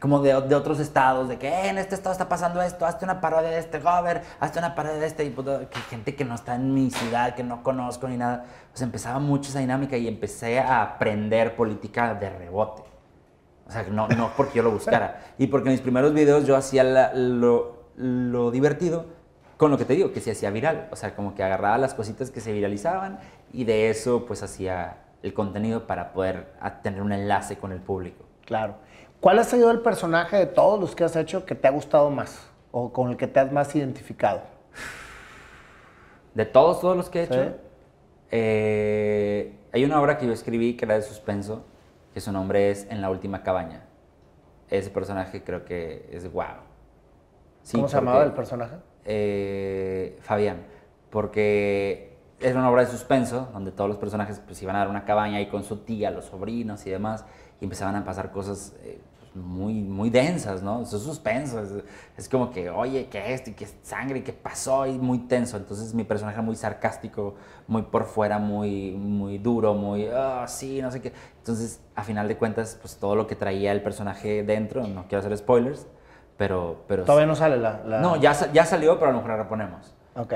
Como de, de otros estados, de que "Eh, en este estado está pasando esto, hazte una parodia de este gober, hazte una parodia de este, y puta, que gente que no está en mi ciudad, que no conozco ni nada. Pues empezaba mucho esa dinámica y empecé a aprender política de rebote. O sea, no, no porque yo lo buscara. Y porque en mis primeros videos yo hacía la- lo, lo divertido con lo que te digo, que se hacía viral. O sea, como que agarraba las cositas que se viralizaban y de eso pues hacía el contenido para poder tener un enlace con el público. Claro. ¿Cuál ha sido el personaje de todos los que has hecho que te ha gustado más? ¿O con el que te has más identificado? De todos, todos los que he hecho, Sí. eh, hay una obra que yo escribí que era de suspenso, que su nombre es En la última cabaña. Ese personaje creo que es wow. Sí, ¿Cómo se porque- llamaba el personaje? eh, Fabián, porque es una obra de suspenso donde todos los personajes pues iban a dar una cabaña ahí con su tía, los sobrinos y demás, y empezaban a pasar cosas eh, muy, muy densas, ¿no? Eso es suspenso, es, es como que, oye, ¿qué es esto? ¿Y qué sangre? ¿Y qué pasó? Y muy tenso. Entonces mi personaje era muy sarcástico, muy por fuera, muy, muy duro, muy, ah, sí, no sé qué. Entonces, a final de cuentas, pues todo lo que traía el personaje dentro, no quiero hacer spoilers, pero... pero Todavía no sale la... la- no, ya, ya salió, pero a lo mejor la reponemos.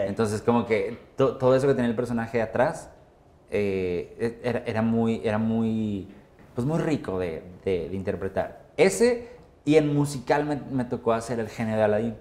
Entonces, como que to- todo eso que tenía el personaje atrás eh, e- era, era muy, era muy, pues muy rico de, de- de interpretar. Ese, y en musical me, me tocó hacer el genio de Aladdin.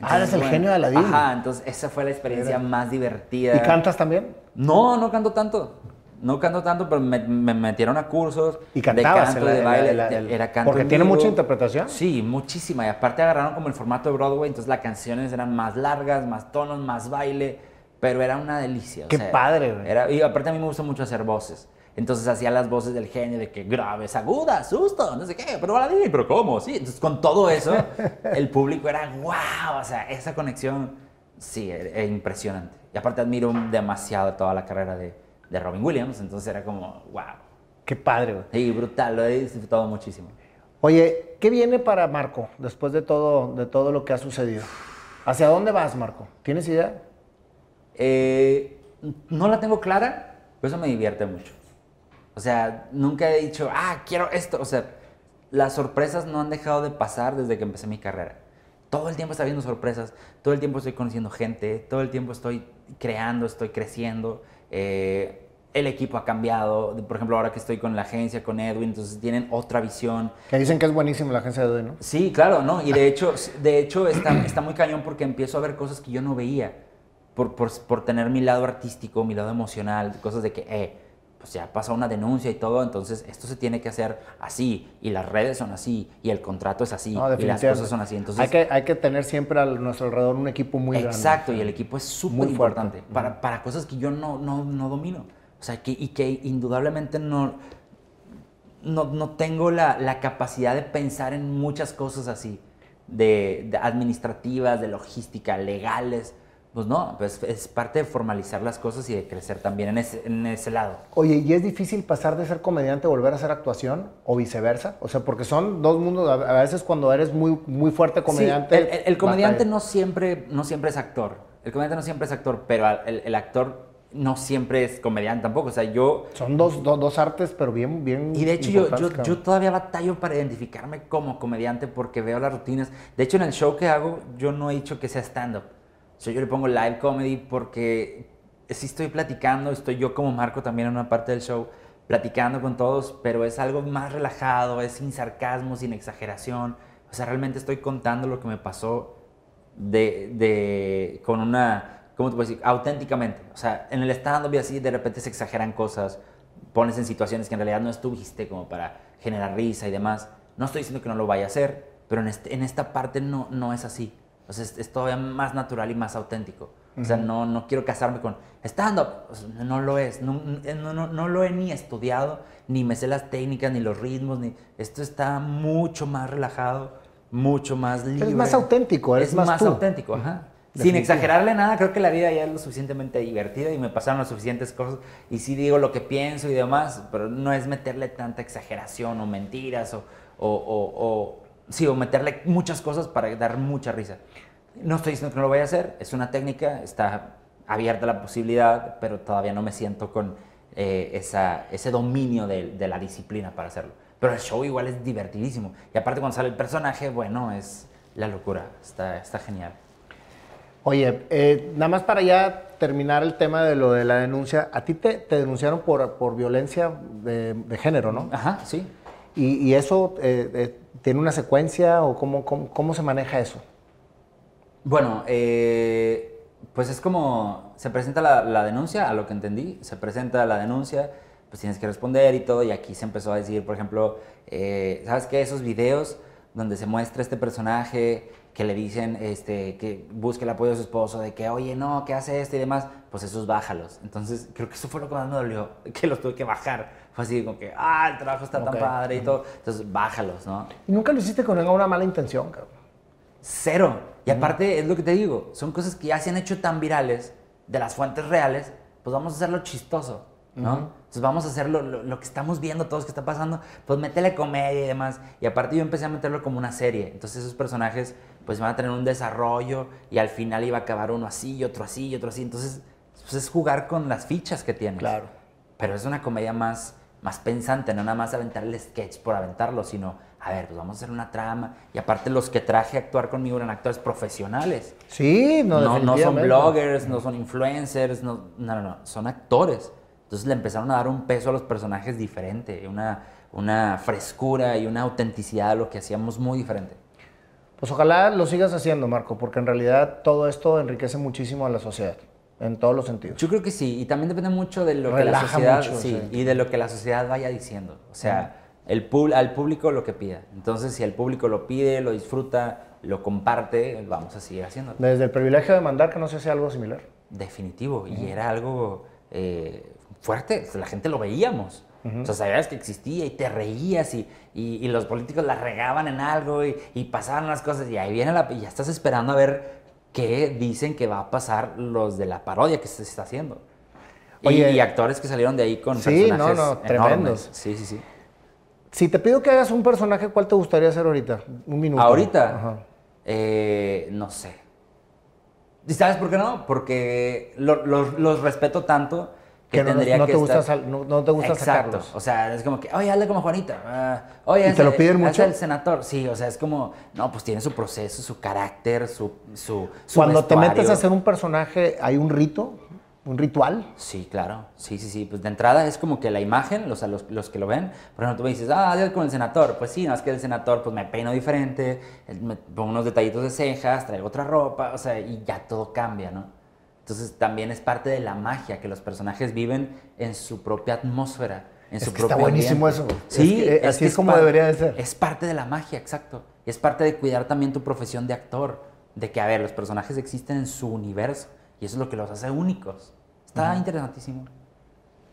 Ah, eres el genio de Aladdin. Ajá, entonces esa fue la experiencia más divertida. ¿Y cantas también? No, no canto tanto. No canto tanto, pero me, me metieron a cursos ¿Y cantabas de canto, la- de la- baile. la- el- era canto porque en tiene vivo. mucha interpretación? Sí, muchísima. Y aparte agarraron como el formato de Broadway, entonces las canciones eran más largas, más tonos, más baile, pero era una delicia. o Qué sea, padre, güey. Era, y aparte a mí me gusta mucho hacer voces. Entonces hacía las voces del genio de que graves, agudas, susto, no sé qué, pero Aladdin, pero ¿cómo? Sí, entonces con todo eso, el público era wow, o sea, esa conexión, sí, era, era impresionante. Y aparte admiro demasiado toda la carrera de, de Robin Williams, entonces era como wow. Qué padre, güey. Sí, brutal, lo he disfrutado muchísimo. Oye, ¿qué viene para Marco después de todo, de todo lo que ha sucedido? ¿Hacia dónde vas, Marco? ¿Tienes idea? Eh, no la tengo clara, pero eso me divierte mucho. O sea, nunca he dicho, ah, quiero esto. O sea, las sorpresas no han dejado de pasar desde que empecé mi carrera. Todo el tiempo está viendo sorpresas, todo el tiempo estoy conociendo gente, todo el tiempo estoy creando, estoy creciendo. Eh, el equipo ha cambiado. Por ejemplo, ahora que estoy con la agencia, con Edwin, entonces tienen otra visión. Que dicen que es buenísima la agencia de Edwin, ¿no? Sí, claro, ¿no? Y de hecho, de hecho está, está muy cañón porque empiezo a ver cosas que yo no veía. Por, por, por tener mi lado artístico, mi lado emocional, cosas de que, eh, pues ya pasa una denuncia y todo, entonces esto se tiene que hacer así, y las redes son así, y el contrato es así, No, y las cosas son así. Entonces, hay, que, hay que tener siempre a nuestro alrededor un equipo muy grande. Exacto, y el equipo es súper importante para, para cosas que yo no, no, no domino. O sea, que, y que indudablemente no, no, no tengo la, la capacidad de pensar en muchas cosas así, de, de administrativas, de logística, legales. Pues no, pues es parte de formalizar las cosas y de crecer también en ese, en ese lado. Oye, ¿y es difícil pasar de ser comediante a volver a hacer actuación o viceversa? O sea, porque son dos mundos, a veces cuando eres muy, muy fuerte comediante... Sí, el, el- el comediante no siempre, no siempre es actor. El comediante no siempre es actor, pero el, el actor no siempre es comediante tampoco. O sea, yo... Son dos, dos, dos artes, pero bien, bien Y de hecho yo, yo, yo todavía batallo para identificarme como comediante porque veo las rutinas. De hecho, en el show que hago, yo no he dicho que sea stand-up. O sea, yo le pongo live comedy porque sí estoy platicando, estoy yo como Marco también en una parte del show, platicando con todos, pero es algo más relajado, es sin sarcasmo, sin exageración. O sea, realmente estoy contando lo que me pasó de, de- con una, ¿cómo te puedo decir? Auténticamente. O sea, en el stand-up y así de repente se exageran cosas, pones en situaciones que en realidad no estuviste como para generar risa y demás. No estoy diciendo que no lo vaya a hacer, pero en, este- en esta parte no, no es así. O sea, es, es todavía más natural y más auténtico. O sea, no, no quiero casarme con stand-up. O sea, no lo es. No, no, no, no lo he ni estudiado, ni me sé las técnicas, ni los ritmos. Ni... Esto está mucho más relajado, mucho más libre. más auténtico, eres es más tú. auténtico, ajá. Sin exagerarle nada, creo que la vida ya es lo suficientemente divertida y me pasaron las suficientes cosas y sí digo lo que pienso y demás, pero no es meterle tanta exageración o mentiras o, o, o- o- sí, o meterle muchas cosas para dar mucha risa. No estoy diciendo que no lo vaya a hacer, es una técnica, está abierta la posibilidad, pero todavía no me siento con eh, esa, ese dominio de, de la disciplina para hacerlo. Pero el show igual es divertidísimo. Y aparte cuando sale el personaje, bueno, es la locura, está, está genial. Oye, eh, nada más para ya terminar el tema de lo de la denuncia, a ti te, te denunciaron por, por violencia de, de género, ¿no? Ajá, sí. ¿Y, y eso eh, eh, tiene una secuencia o cómo, cómo, cómo se maneja eso? Bueno, eh, pues es como, se presenta la, la denuncia, a lo que entendí, se presenta la denuncia, pues tienes que responder y todo, y aquí se empezó a decir, por ejemplo, ¿sabes qué? Esos videos donde se muestra este personaje que le dicen este, que busque el apoyo de su esposo, de que, oye, no, ¿qué hace esto y demás? Pues esos bájalos. Entonces, creo que eso fue lo que más me dolió, que los tuve que bajar. Fue así como que, ah, el trabajo está tan padre y todo. Entonces, bájalos, ¿no? Y nunca lo hiciste con una mala intención, cabrón. Cero. Y aparte, es lo que te digo, son cosas que ya se han hecho tan virales de las fuentes reales, pues vamos a hacerlo chistoso, ¿no? Entonces vamos a hacer lo, lo- lo que estamos viendo todos que está pasando, pues métele comedia y demás. Y aparte yo empecé a meterlo como una serie. Entonces esos personajes pues van a tener un desarrollo y al final iba a acabar uno así y otro así y otro así. Entonces pues es jugar con las fichas que tienes. Claro. Pero es una comedia más, más pensante, no nada más aventar el sketch por aventarlo, sino, a ver, pues vamos a hacer una trama. Y aparte los que traje a actuar conmigo eran actores profesionales. Sí, no, No, no, son bloggers, no son influencers, no, no, no, no, son actores. Entonces le empezaron a dar un peso a los personajes diferente, una, una frescura y una autenticidad a lo que hacíamos muy diferente. Pues ojalá lo sigas haciendo, Marco, porque en realidad todo esto enriquece muchísimo a la sociedad, en todos los sentidos. Yo creo que sí, y también depende mucho de lo que la sociedad, mucho, sí, sí. y de lo que la sociedad vaya diciendo. O sea, el al público lo que pida. Entonces, si el público lo pide, lo disfruta, lo comparte, vamos a seguir haciéndolo. Desde el privilegio de mandar que no se hace algo similar. Definitivo, y era algo eh, fuerte, la gente lo veíamos. O sea, sabías que existía y te reías y, y- y los políticos la regaban en algo y, y pasaban las cosas y ahí viene la... y ya estás esperando a ver qué dicen que va a pasar los de la parodia que se está haciendo. Y- Oye. y, actores que salieron de ahí con Sí, no, personajes no, enormes. tremendos. Sí, sí, sí. Si te pido que hagas un personaje, ¿cuál te gustaría hacer ahorita? Un minuto. Ahorita, Ajá. eh, no sé. ¿Y sabes por qué no? Porque lo- los- los respeto tanto que, Que no, tendría no que te gusta, sal- no, no te gusta Exacto. sacarlos. O sea, es como que, oye, hazle como Juanita. ah, oye, ¿Y te lo piden mucho? el senador. Sí, o sea, es como, no, pues tiene su proceso, su carácter, su, su, su Cuando te metes a hacer un personaje, ¿hay un rito? un ritual. Sí, claro. Sí, sí, sí. Pues de entrada es como que la imagen, los, los, los que lo ven, por ejemplo, tú me dices, ah, Dios con el senador. Pues sí, no, es que el senador, pues me peino diferente, me pongo unos detallitos de cejas, traigo otra ropa, o sea, y ya todo cambia, ¿no? Entonces también es parte de la magia que los personajes viven en su propia atmósfera, en Es su propio está buenísimo ambiente. eso. Sí, Es que, eh, así es como debería de ser. Es parte de la magia, exacto. Y es parte de cuidar también tu profesión de actor, de que, a ver, los personajes existen en su universo y eso es lo que los hace únicos. Está interesantísimo.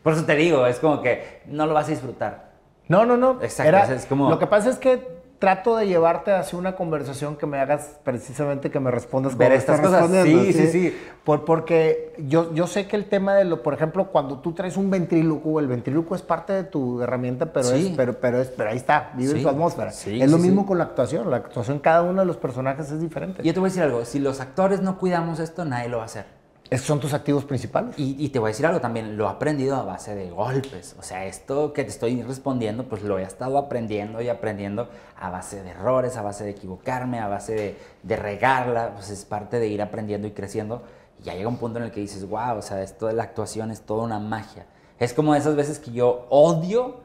Por eso te digo, es como que no lo vas a disfrutar. No, no, no. Exacto, Era- es como- Lo que pasa es que trato de llevarte hacia una conversación que me hagas precisamente que me respondas como estas estás cosas. respondiendo, Sí, sí, sí. Por- porque yo, yo sé que el tema de lo, por ejemplo, cuando tú traes un ventrílocuo, el ventrílocuo es parte de tu herramienta, pero, Sí. es, pero, pero, es, pero ahí está, vive Sí, tu atmósfera. sí, es lo sí, mismo sí. con la actuación. La actuación, cada uno de los personajes es diferente. Y yo te voy a decir algo, si los actores no cuidamos esto, nadie lo va a hacer. Esos son tus activos principales. Y, te voy a decir algo también, lo he aprendido a base de golpes. O sea, esto que te estoy respondiendo, pues lo he estado aprendiendo y aprendiendo a base de errores, a base de equivocarme, a base de, de regarla. Pues es parte de ir aprendiendo y creciendo. Y ya llega un punto en el que dices, wow, o sea, esto de la actuación es toda una magia. Es como esas veces que yo odio,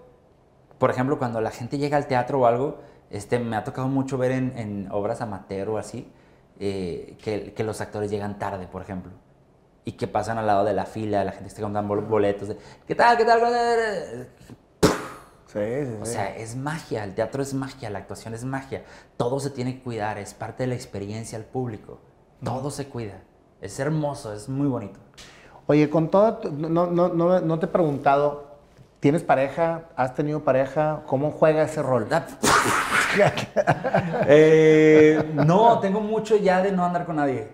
por ejemplo, cuando la gente llega al teatro o algo, este, me ha tocado mucho ver en, obras amateur o así, eh, que los actores llegan tarde, por ejemplo y que pasan al lado de la fila, la gente está comprando bol- boletos, de, ¿qué tal? ¿Qué tal? Sí, sí, O sí. sea, es magia, el teatro es magia, la actuación es magia, todo se tiene que cuidar, es parte de la experiencia al público, todo se cuida, es hermoso, es muy bonito. Oye, con todo, no, no, no, no te he preguntado, ¿tienes pareja? ¿Has tenido pareja? ¿Cómo juega ese rol? Da- Eh, no, tengo mucho ya de no andar con nadie.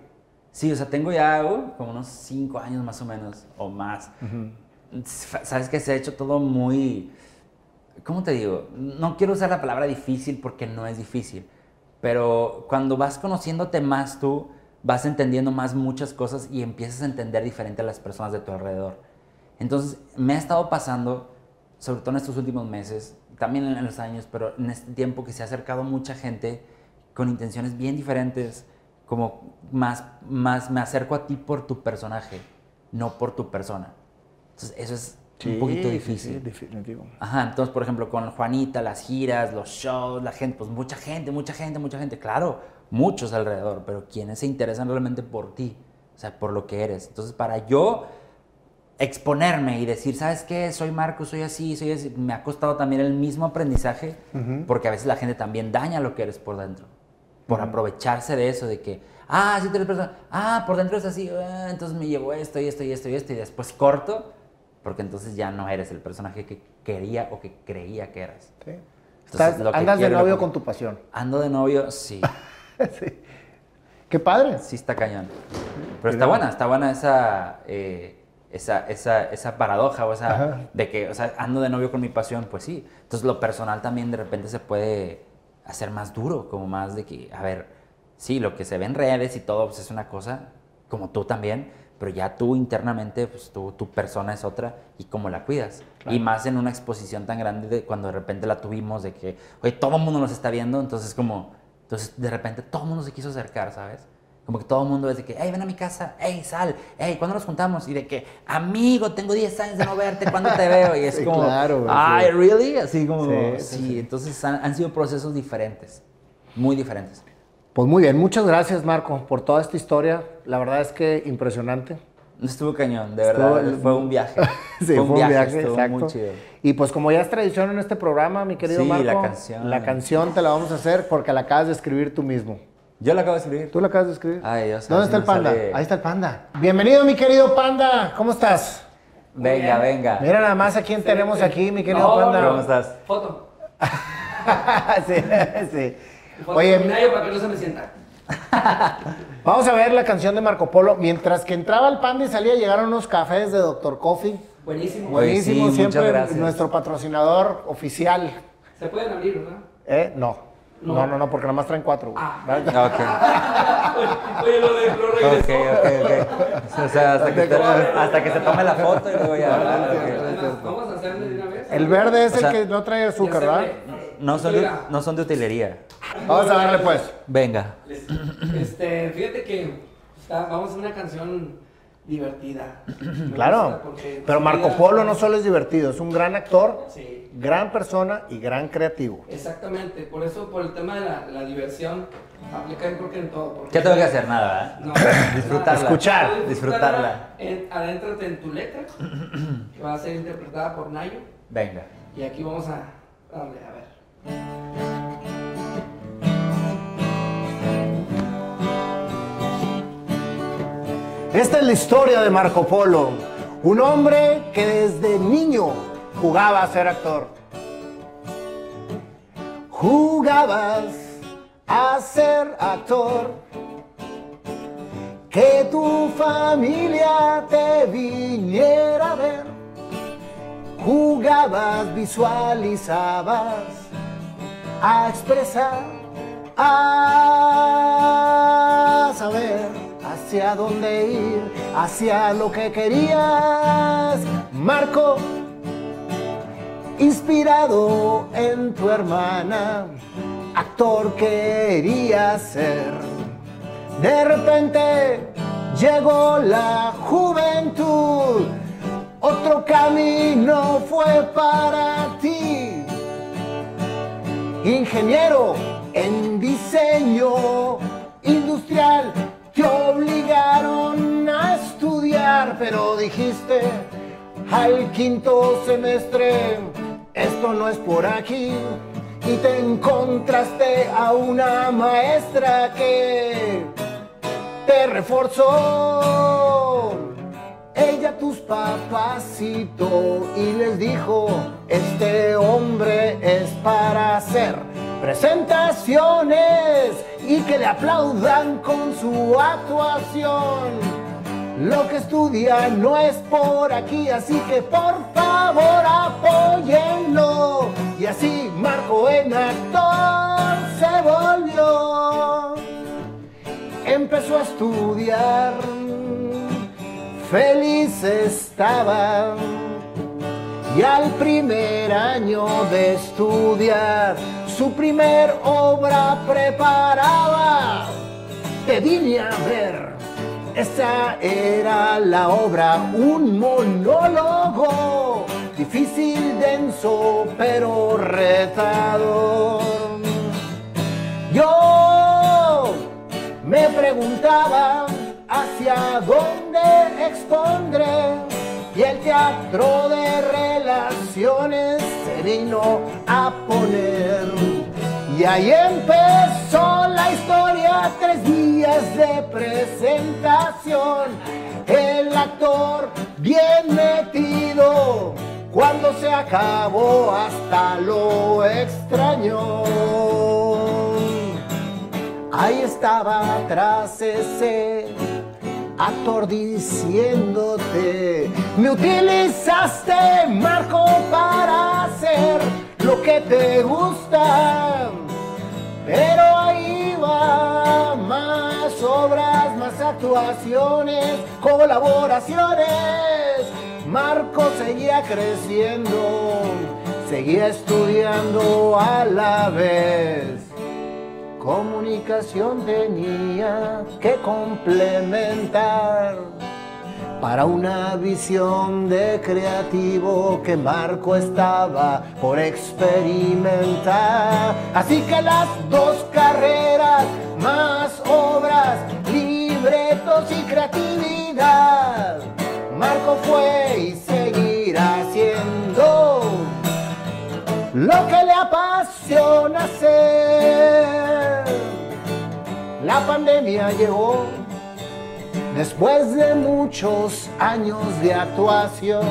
Sí, o sea, tengo ya uh, como unos cinco años más o menos, o más. Sabes que se ha hecho todo muy... ¿Cómo te digo? No quiero usar la palabra difícil porque no es difícil, pero cuando vas conociéndote más tú, vas entendiendo más muchas cosas y empiezas a entender diferente a las personas de tu alrededor. Entonces, me ha estado pasando, sobre todo en estos últimos meses, también en los años, pero en este tiempo que se ha acercado mucha gente con intenciones bien diferentes, como más, más me acerco a ti por tu personaje, no por tu persona. Entonces, eso es un poquito Sí, difícil. sí, definitivo. Ajá, entonces, por ejemplo, con Juanita, las giras, los shows, la gente, pues mucha gente, mucha gente, mucha gente, claro, muchos alrededor, pero quienes se interesan realmente por ti, o sea, por lo que eres. Entonces, para yo exponerme y decir, ¿sabes qué? Soy Marco, soy así, soy así, me ha costado también el mismo aprendizaje, porque a veces la gente también daña lo que eres por dentro, por aprovecharse de eso, de que, ah, sí, tú eres persona, ah, por dentro es así, ah, entonces me llevo esto y esto y esto y esto, y después corto, porque entonces ya no eres el personaje que quería o que creía que eras. Sí. Entonces, Estás- lo que andas de quiero, lo novio que- con tu pasión. Ando de novio, sí, sí. Qué padre. sí está cañón. Pero está buena, está buena esa, eh, esa, esa, esa paradoja o Ajá. de que, o sea, ando de novio con mi pasión, pues sí. Entonces lo personal también de repente se puede hacer más duro, como más de que, a ver, sí, lo que se ve en redes y todo pues es una cosa, como tú también, pero ya tú internamente, pues tú, tu persona es otra y cómo la cuidas. Y más en una exposición tan grande de cuando de repente la tuvimos, de que, oye, todo el mundo nos está viendo, entonces como, entonces de repente todo el mundo se quiso acercar, ¿sabes? Como que todo el mundo es de que, hey, ven a mi casa, hey, sal, hey, ¿cuándo nos juntamos? Y de que, amigo, tengo 10 años de no verte, ¿cuándo te veo? Y es Sí, como, claro, ay, sí. ¿really? Así como, Sí, sí, entonces han, han sido procesos diferentes, muy diferentes. Pues muy bien, muchas gracias Marco por toda esta historia. La verdad es que impresionante. Estuvo cañón, de verdad, Estuvo- fue un viaje. Sí, fue un viaje, estuvo exacto. muy chido. Y pues como ya es tradición en este programa, mi querido Sí, Marco, la canción. la canción te la vamos a hacer porque la acabas de escribir tú mismo. Yo la acabo de escribir. ¿Tú la acabas de escribir? Ay, Dios, ¿Dónde está el panda? sale- Ahí está el panda. Bienvenido, mi querido panda. ¿Cómo estás? Venga, venga. Mira nada más a quién tenemos aquí, mi querido No, panda. ¿Cómo estás? Foto. sí, sí. Foto Oye, para que no se me sienta. vamos a ver la canción de Marco Polo. Mientras que entraba el panda y salía, llegaron unos cafés de Dr. Coffee. Buenísimo. Buenísimo, sí, muchas siempre gracias. nuestro patrocinador oficial. Se pueden abrir, ¿verdad? ¿Eh? No. No, No. no, no, porque nada más traen cuatro. güey. Ah. Ok, Oye, lo de lo ok, regresó. ok, ok. O sea, hasta que, te- hasta que se tome la foto y luego ya. ok. Vamos a hacerle de una vez. El verde es O sea, el que no trae azúcar, ¿verdad? ve. No son, de, no son de utilería. Vamos a darle pues. Venga. Este, fíjate que está- vamos a hacer una canción divertida. Claro. Pero Marco Polo no solo es divertido, es un gran actor, Sí. Gran persona y gran creativo. Exactamente, por eso, por el tema de la, la diversión, aplica yo creo que en todo. porque- ¿Qué tengo que hacer? Nada, ¿verdad? No, Disfrutarla. Escuchar. Disfrutarla. En, adéntrate en tu letra, que va a ser interpretada por Nayo. Venga. Y aquí vamos a darle, a ver. Esta es la historia de Marco Polo, un hombre que desde niño jugaba a ser actor. Jugabas a ser actor, que tu familia te viniera a ver. Jugabas, visualizabas a expresar, a saber hacia dónde ir, hacia lo que querías. Marco, inspirado en tu hermana, actor querías ser. De repente llegó la juventud, otro camino fue para ti ingeniero en diseño industrial. Te obligaron a estudiar, pero dijiste al quinto semestre, esto no es por aquí. Y te encontraste a una maestra que te reforzó. Ella tus papacito y les dijo, este hombre es para hacer presentaciones y que le aplaudan con su actuación. Lo que estudia no es por aquí, así que por favor apóyenlo. Y así Marco en actor se volvió empezó a estudiar, feliz estaba. Y al primer año de estudiar, su primer obra preparaba. Te vine a ver, esa era la obra, un monólogo, difícil, denso, pero retador. Yo me preguntaba hacia dónde expondré y el teatro de relaciones se vino a poner. Y ahí empezó la historia, tres días de presentación. El actor bien metido, cuando se acabó hasta lo extraño. Ahí estaba atrás ese actor diciéndote, me utilizaste Marco para hacer lo que te gusta. Pero ahí va más obras, más actuaciones, colaboraciones. Marco seguía creciendo, seguía estudiando a la vez. Comunicación tenía que complementar para una visión de creativo que Marco estaba por experimentar. Así que las dos carreras, más obras, libretos y creatividad, Marco fue y seguirá siendo lo que le apasiona hacer. La pandemia llegó después de muchos años de actuación.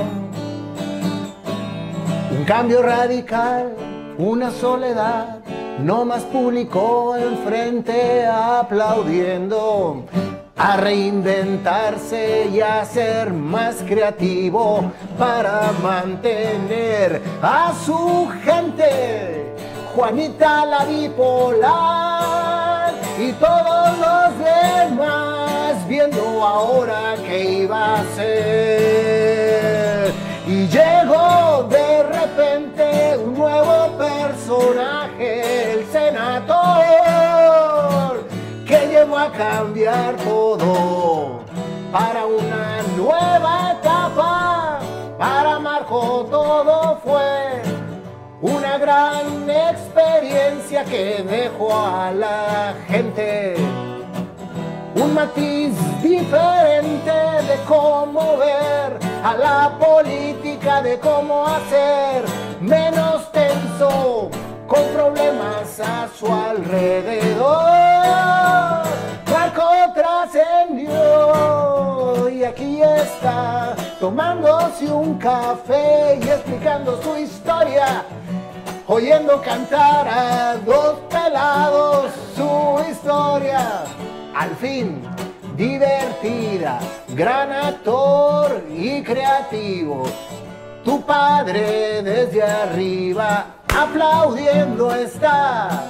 Un cambio radical, una soledad, no más público enfrente aplaudiendo. A reinventarse y a ser más creativo para mantener a su gente. Juanita la bipolar y todos los demás viendo ahora qué iba a hacer. Y llegó de repente un nuevo personaje, el senador, que llevó a cambiar todo. para una nueva etapa. Para Marco todo fue una gran experiencia que dejó a la gente un matiz diferente de cómo ver a la política, de cómo hacer menos tenso con problemas a su alrededor. Marco trascendió y aquí está tomándose un café y explicando su historia oyendo cantar a dos pelados su historia. Al fin, divertida, gran actor y creativo. Tu padre desde arriba aplaudiendo está.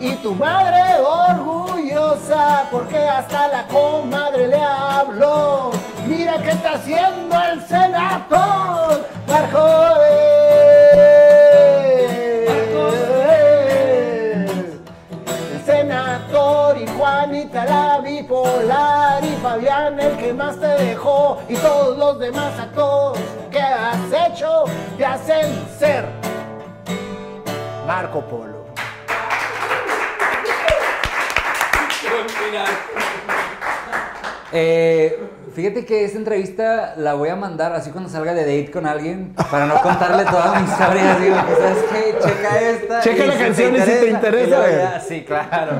Y tu madre orgullosa porque hasta la comadre le habló. Mira que está haciendo el senador Marco. Juanita la bipolar y Fabián el que más te dejó y todos los demás actores que has hecho te hacen ser Marco Polo. Buen final. Eh, fíjate que esta entrevista la voy a mandar así cuando salga de date con alguien para no contarle toda mi historia. Digo, pues, ¿sabes qué? Checa esta. Checa y la si canción y si te interesa, ya, Sí, claro.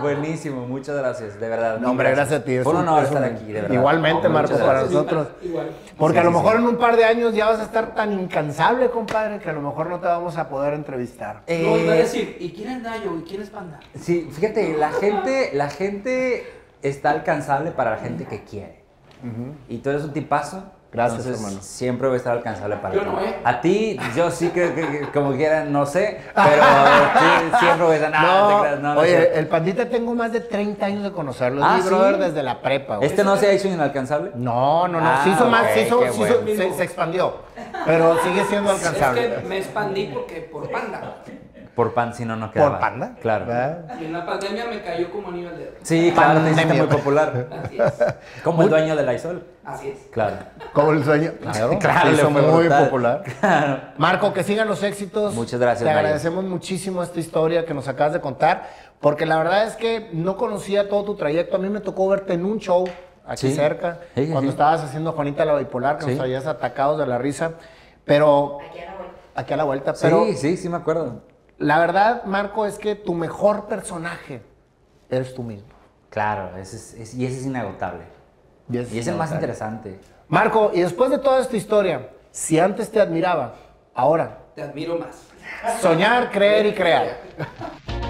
Buenísimo, muchas gracias, de verdad. No, hombre, gracias a ti. es Fue un honor es un- estar aquí, de verdad. Igualmente, Muchas Marco, para nosotros. Igual. Porque Sí, a lo mejor sí. en un par de años ya vas a estar tan incansable, compadre, que a lo mejor no te vamos a poder entrevistar. Eh, No, iba a decir, ¿y quién es Nayo? ¿Y quién es Panda? Sí, fíjate, la gente, la gente está alcanzable para la gente que quiere. Y tú eres un tipazo. Gracias, entonces hermano. Siempre voy a estar alcanzable para Yo ti. no, ¿eh? A ti, yo sí creo que, que como quieran, no sé, pero sí, siempre voy a estar. No, no no, no es oye, el pandita tengo más de 30 años de conocerlo. Es Ah, mi ¿sí? brother desde la prepa, güey. ¿Este no se ha hecho inalcanzable? No, no, no. Ah, se hizo más, se, hizo- se hizo- bueno. se- se expandió. Pero sigue siendo Es alcanzable. que me expandí porque por Panda. Por pan, si no, no quedaba. ¿Por panda? Claro. ¿Verdad? Y en la pandemia me cayó como anillo al dedo. Sí, claro, te hiciste muy popular. Así es. Como el dueño de la Isol. Así es. Claro. Como el sueño. Claro, Claro, hizo fue muy brutal. popular. Claro. Marco, que sigan los éxitos. Muchas gracias, Te agradecemos muchísimo esta historia que nos acabas de contar, porque la verdad es que no conocía todo tu trayecto. A mí me tocó verte en un show aquí Sí. cerca, Sí, sí, cuando sí. estabas haciendo Juanita la Bipolar, que Sí. nos traías atacados de la risa. Pero. Aquí a la vuelta. Pero Sí, sí, sí me acuerdo. La verdad, Marco, es que tu mejor personaje eres tú mismo. Claro, ese es, es- y ese es inagotable. Y es Y es el más interesante. Marco, y después de toda esta historia, si antes te admiraba, ahora Te admiro más. soñar, creer y crear.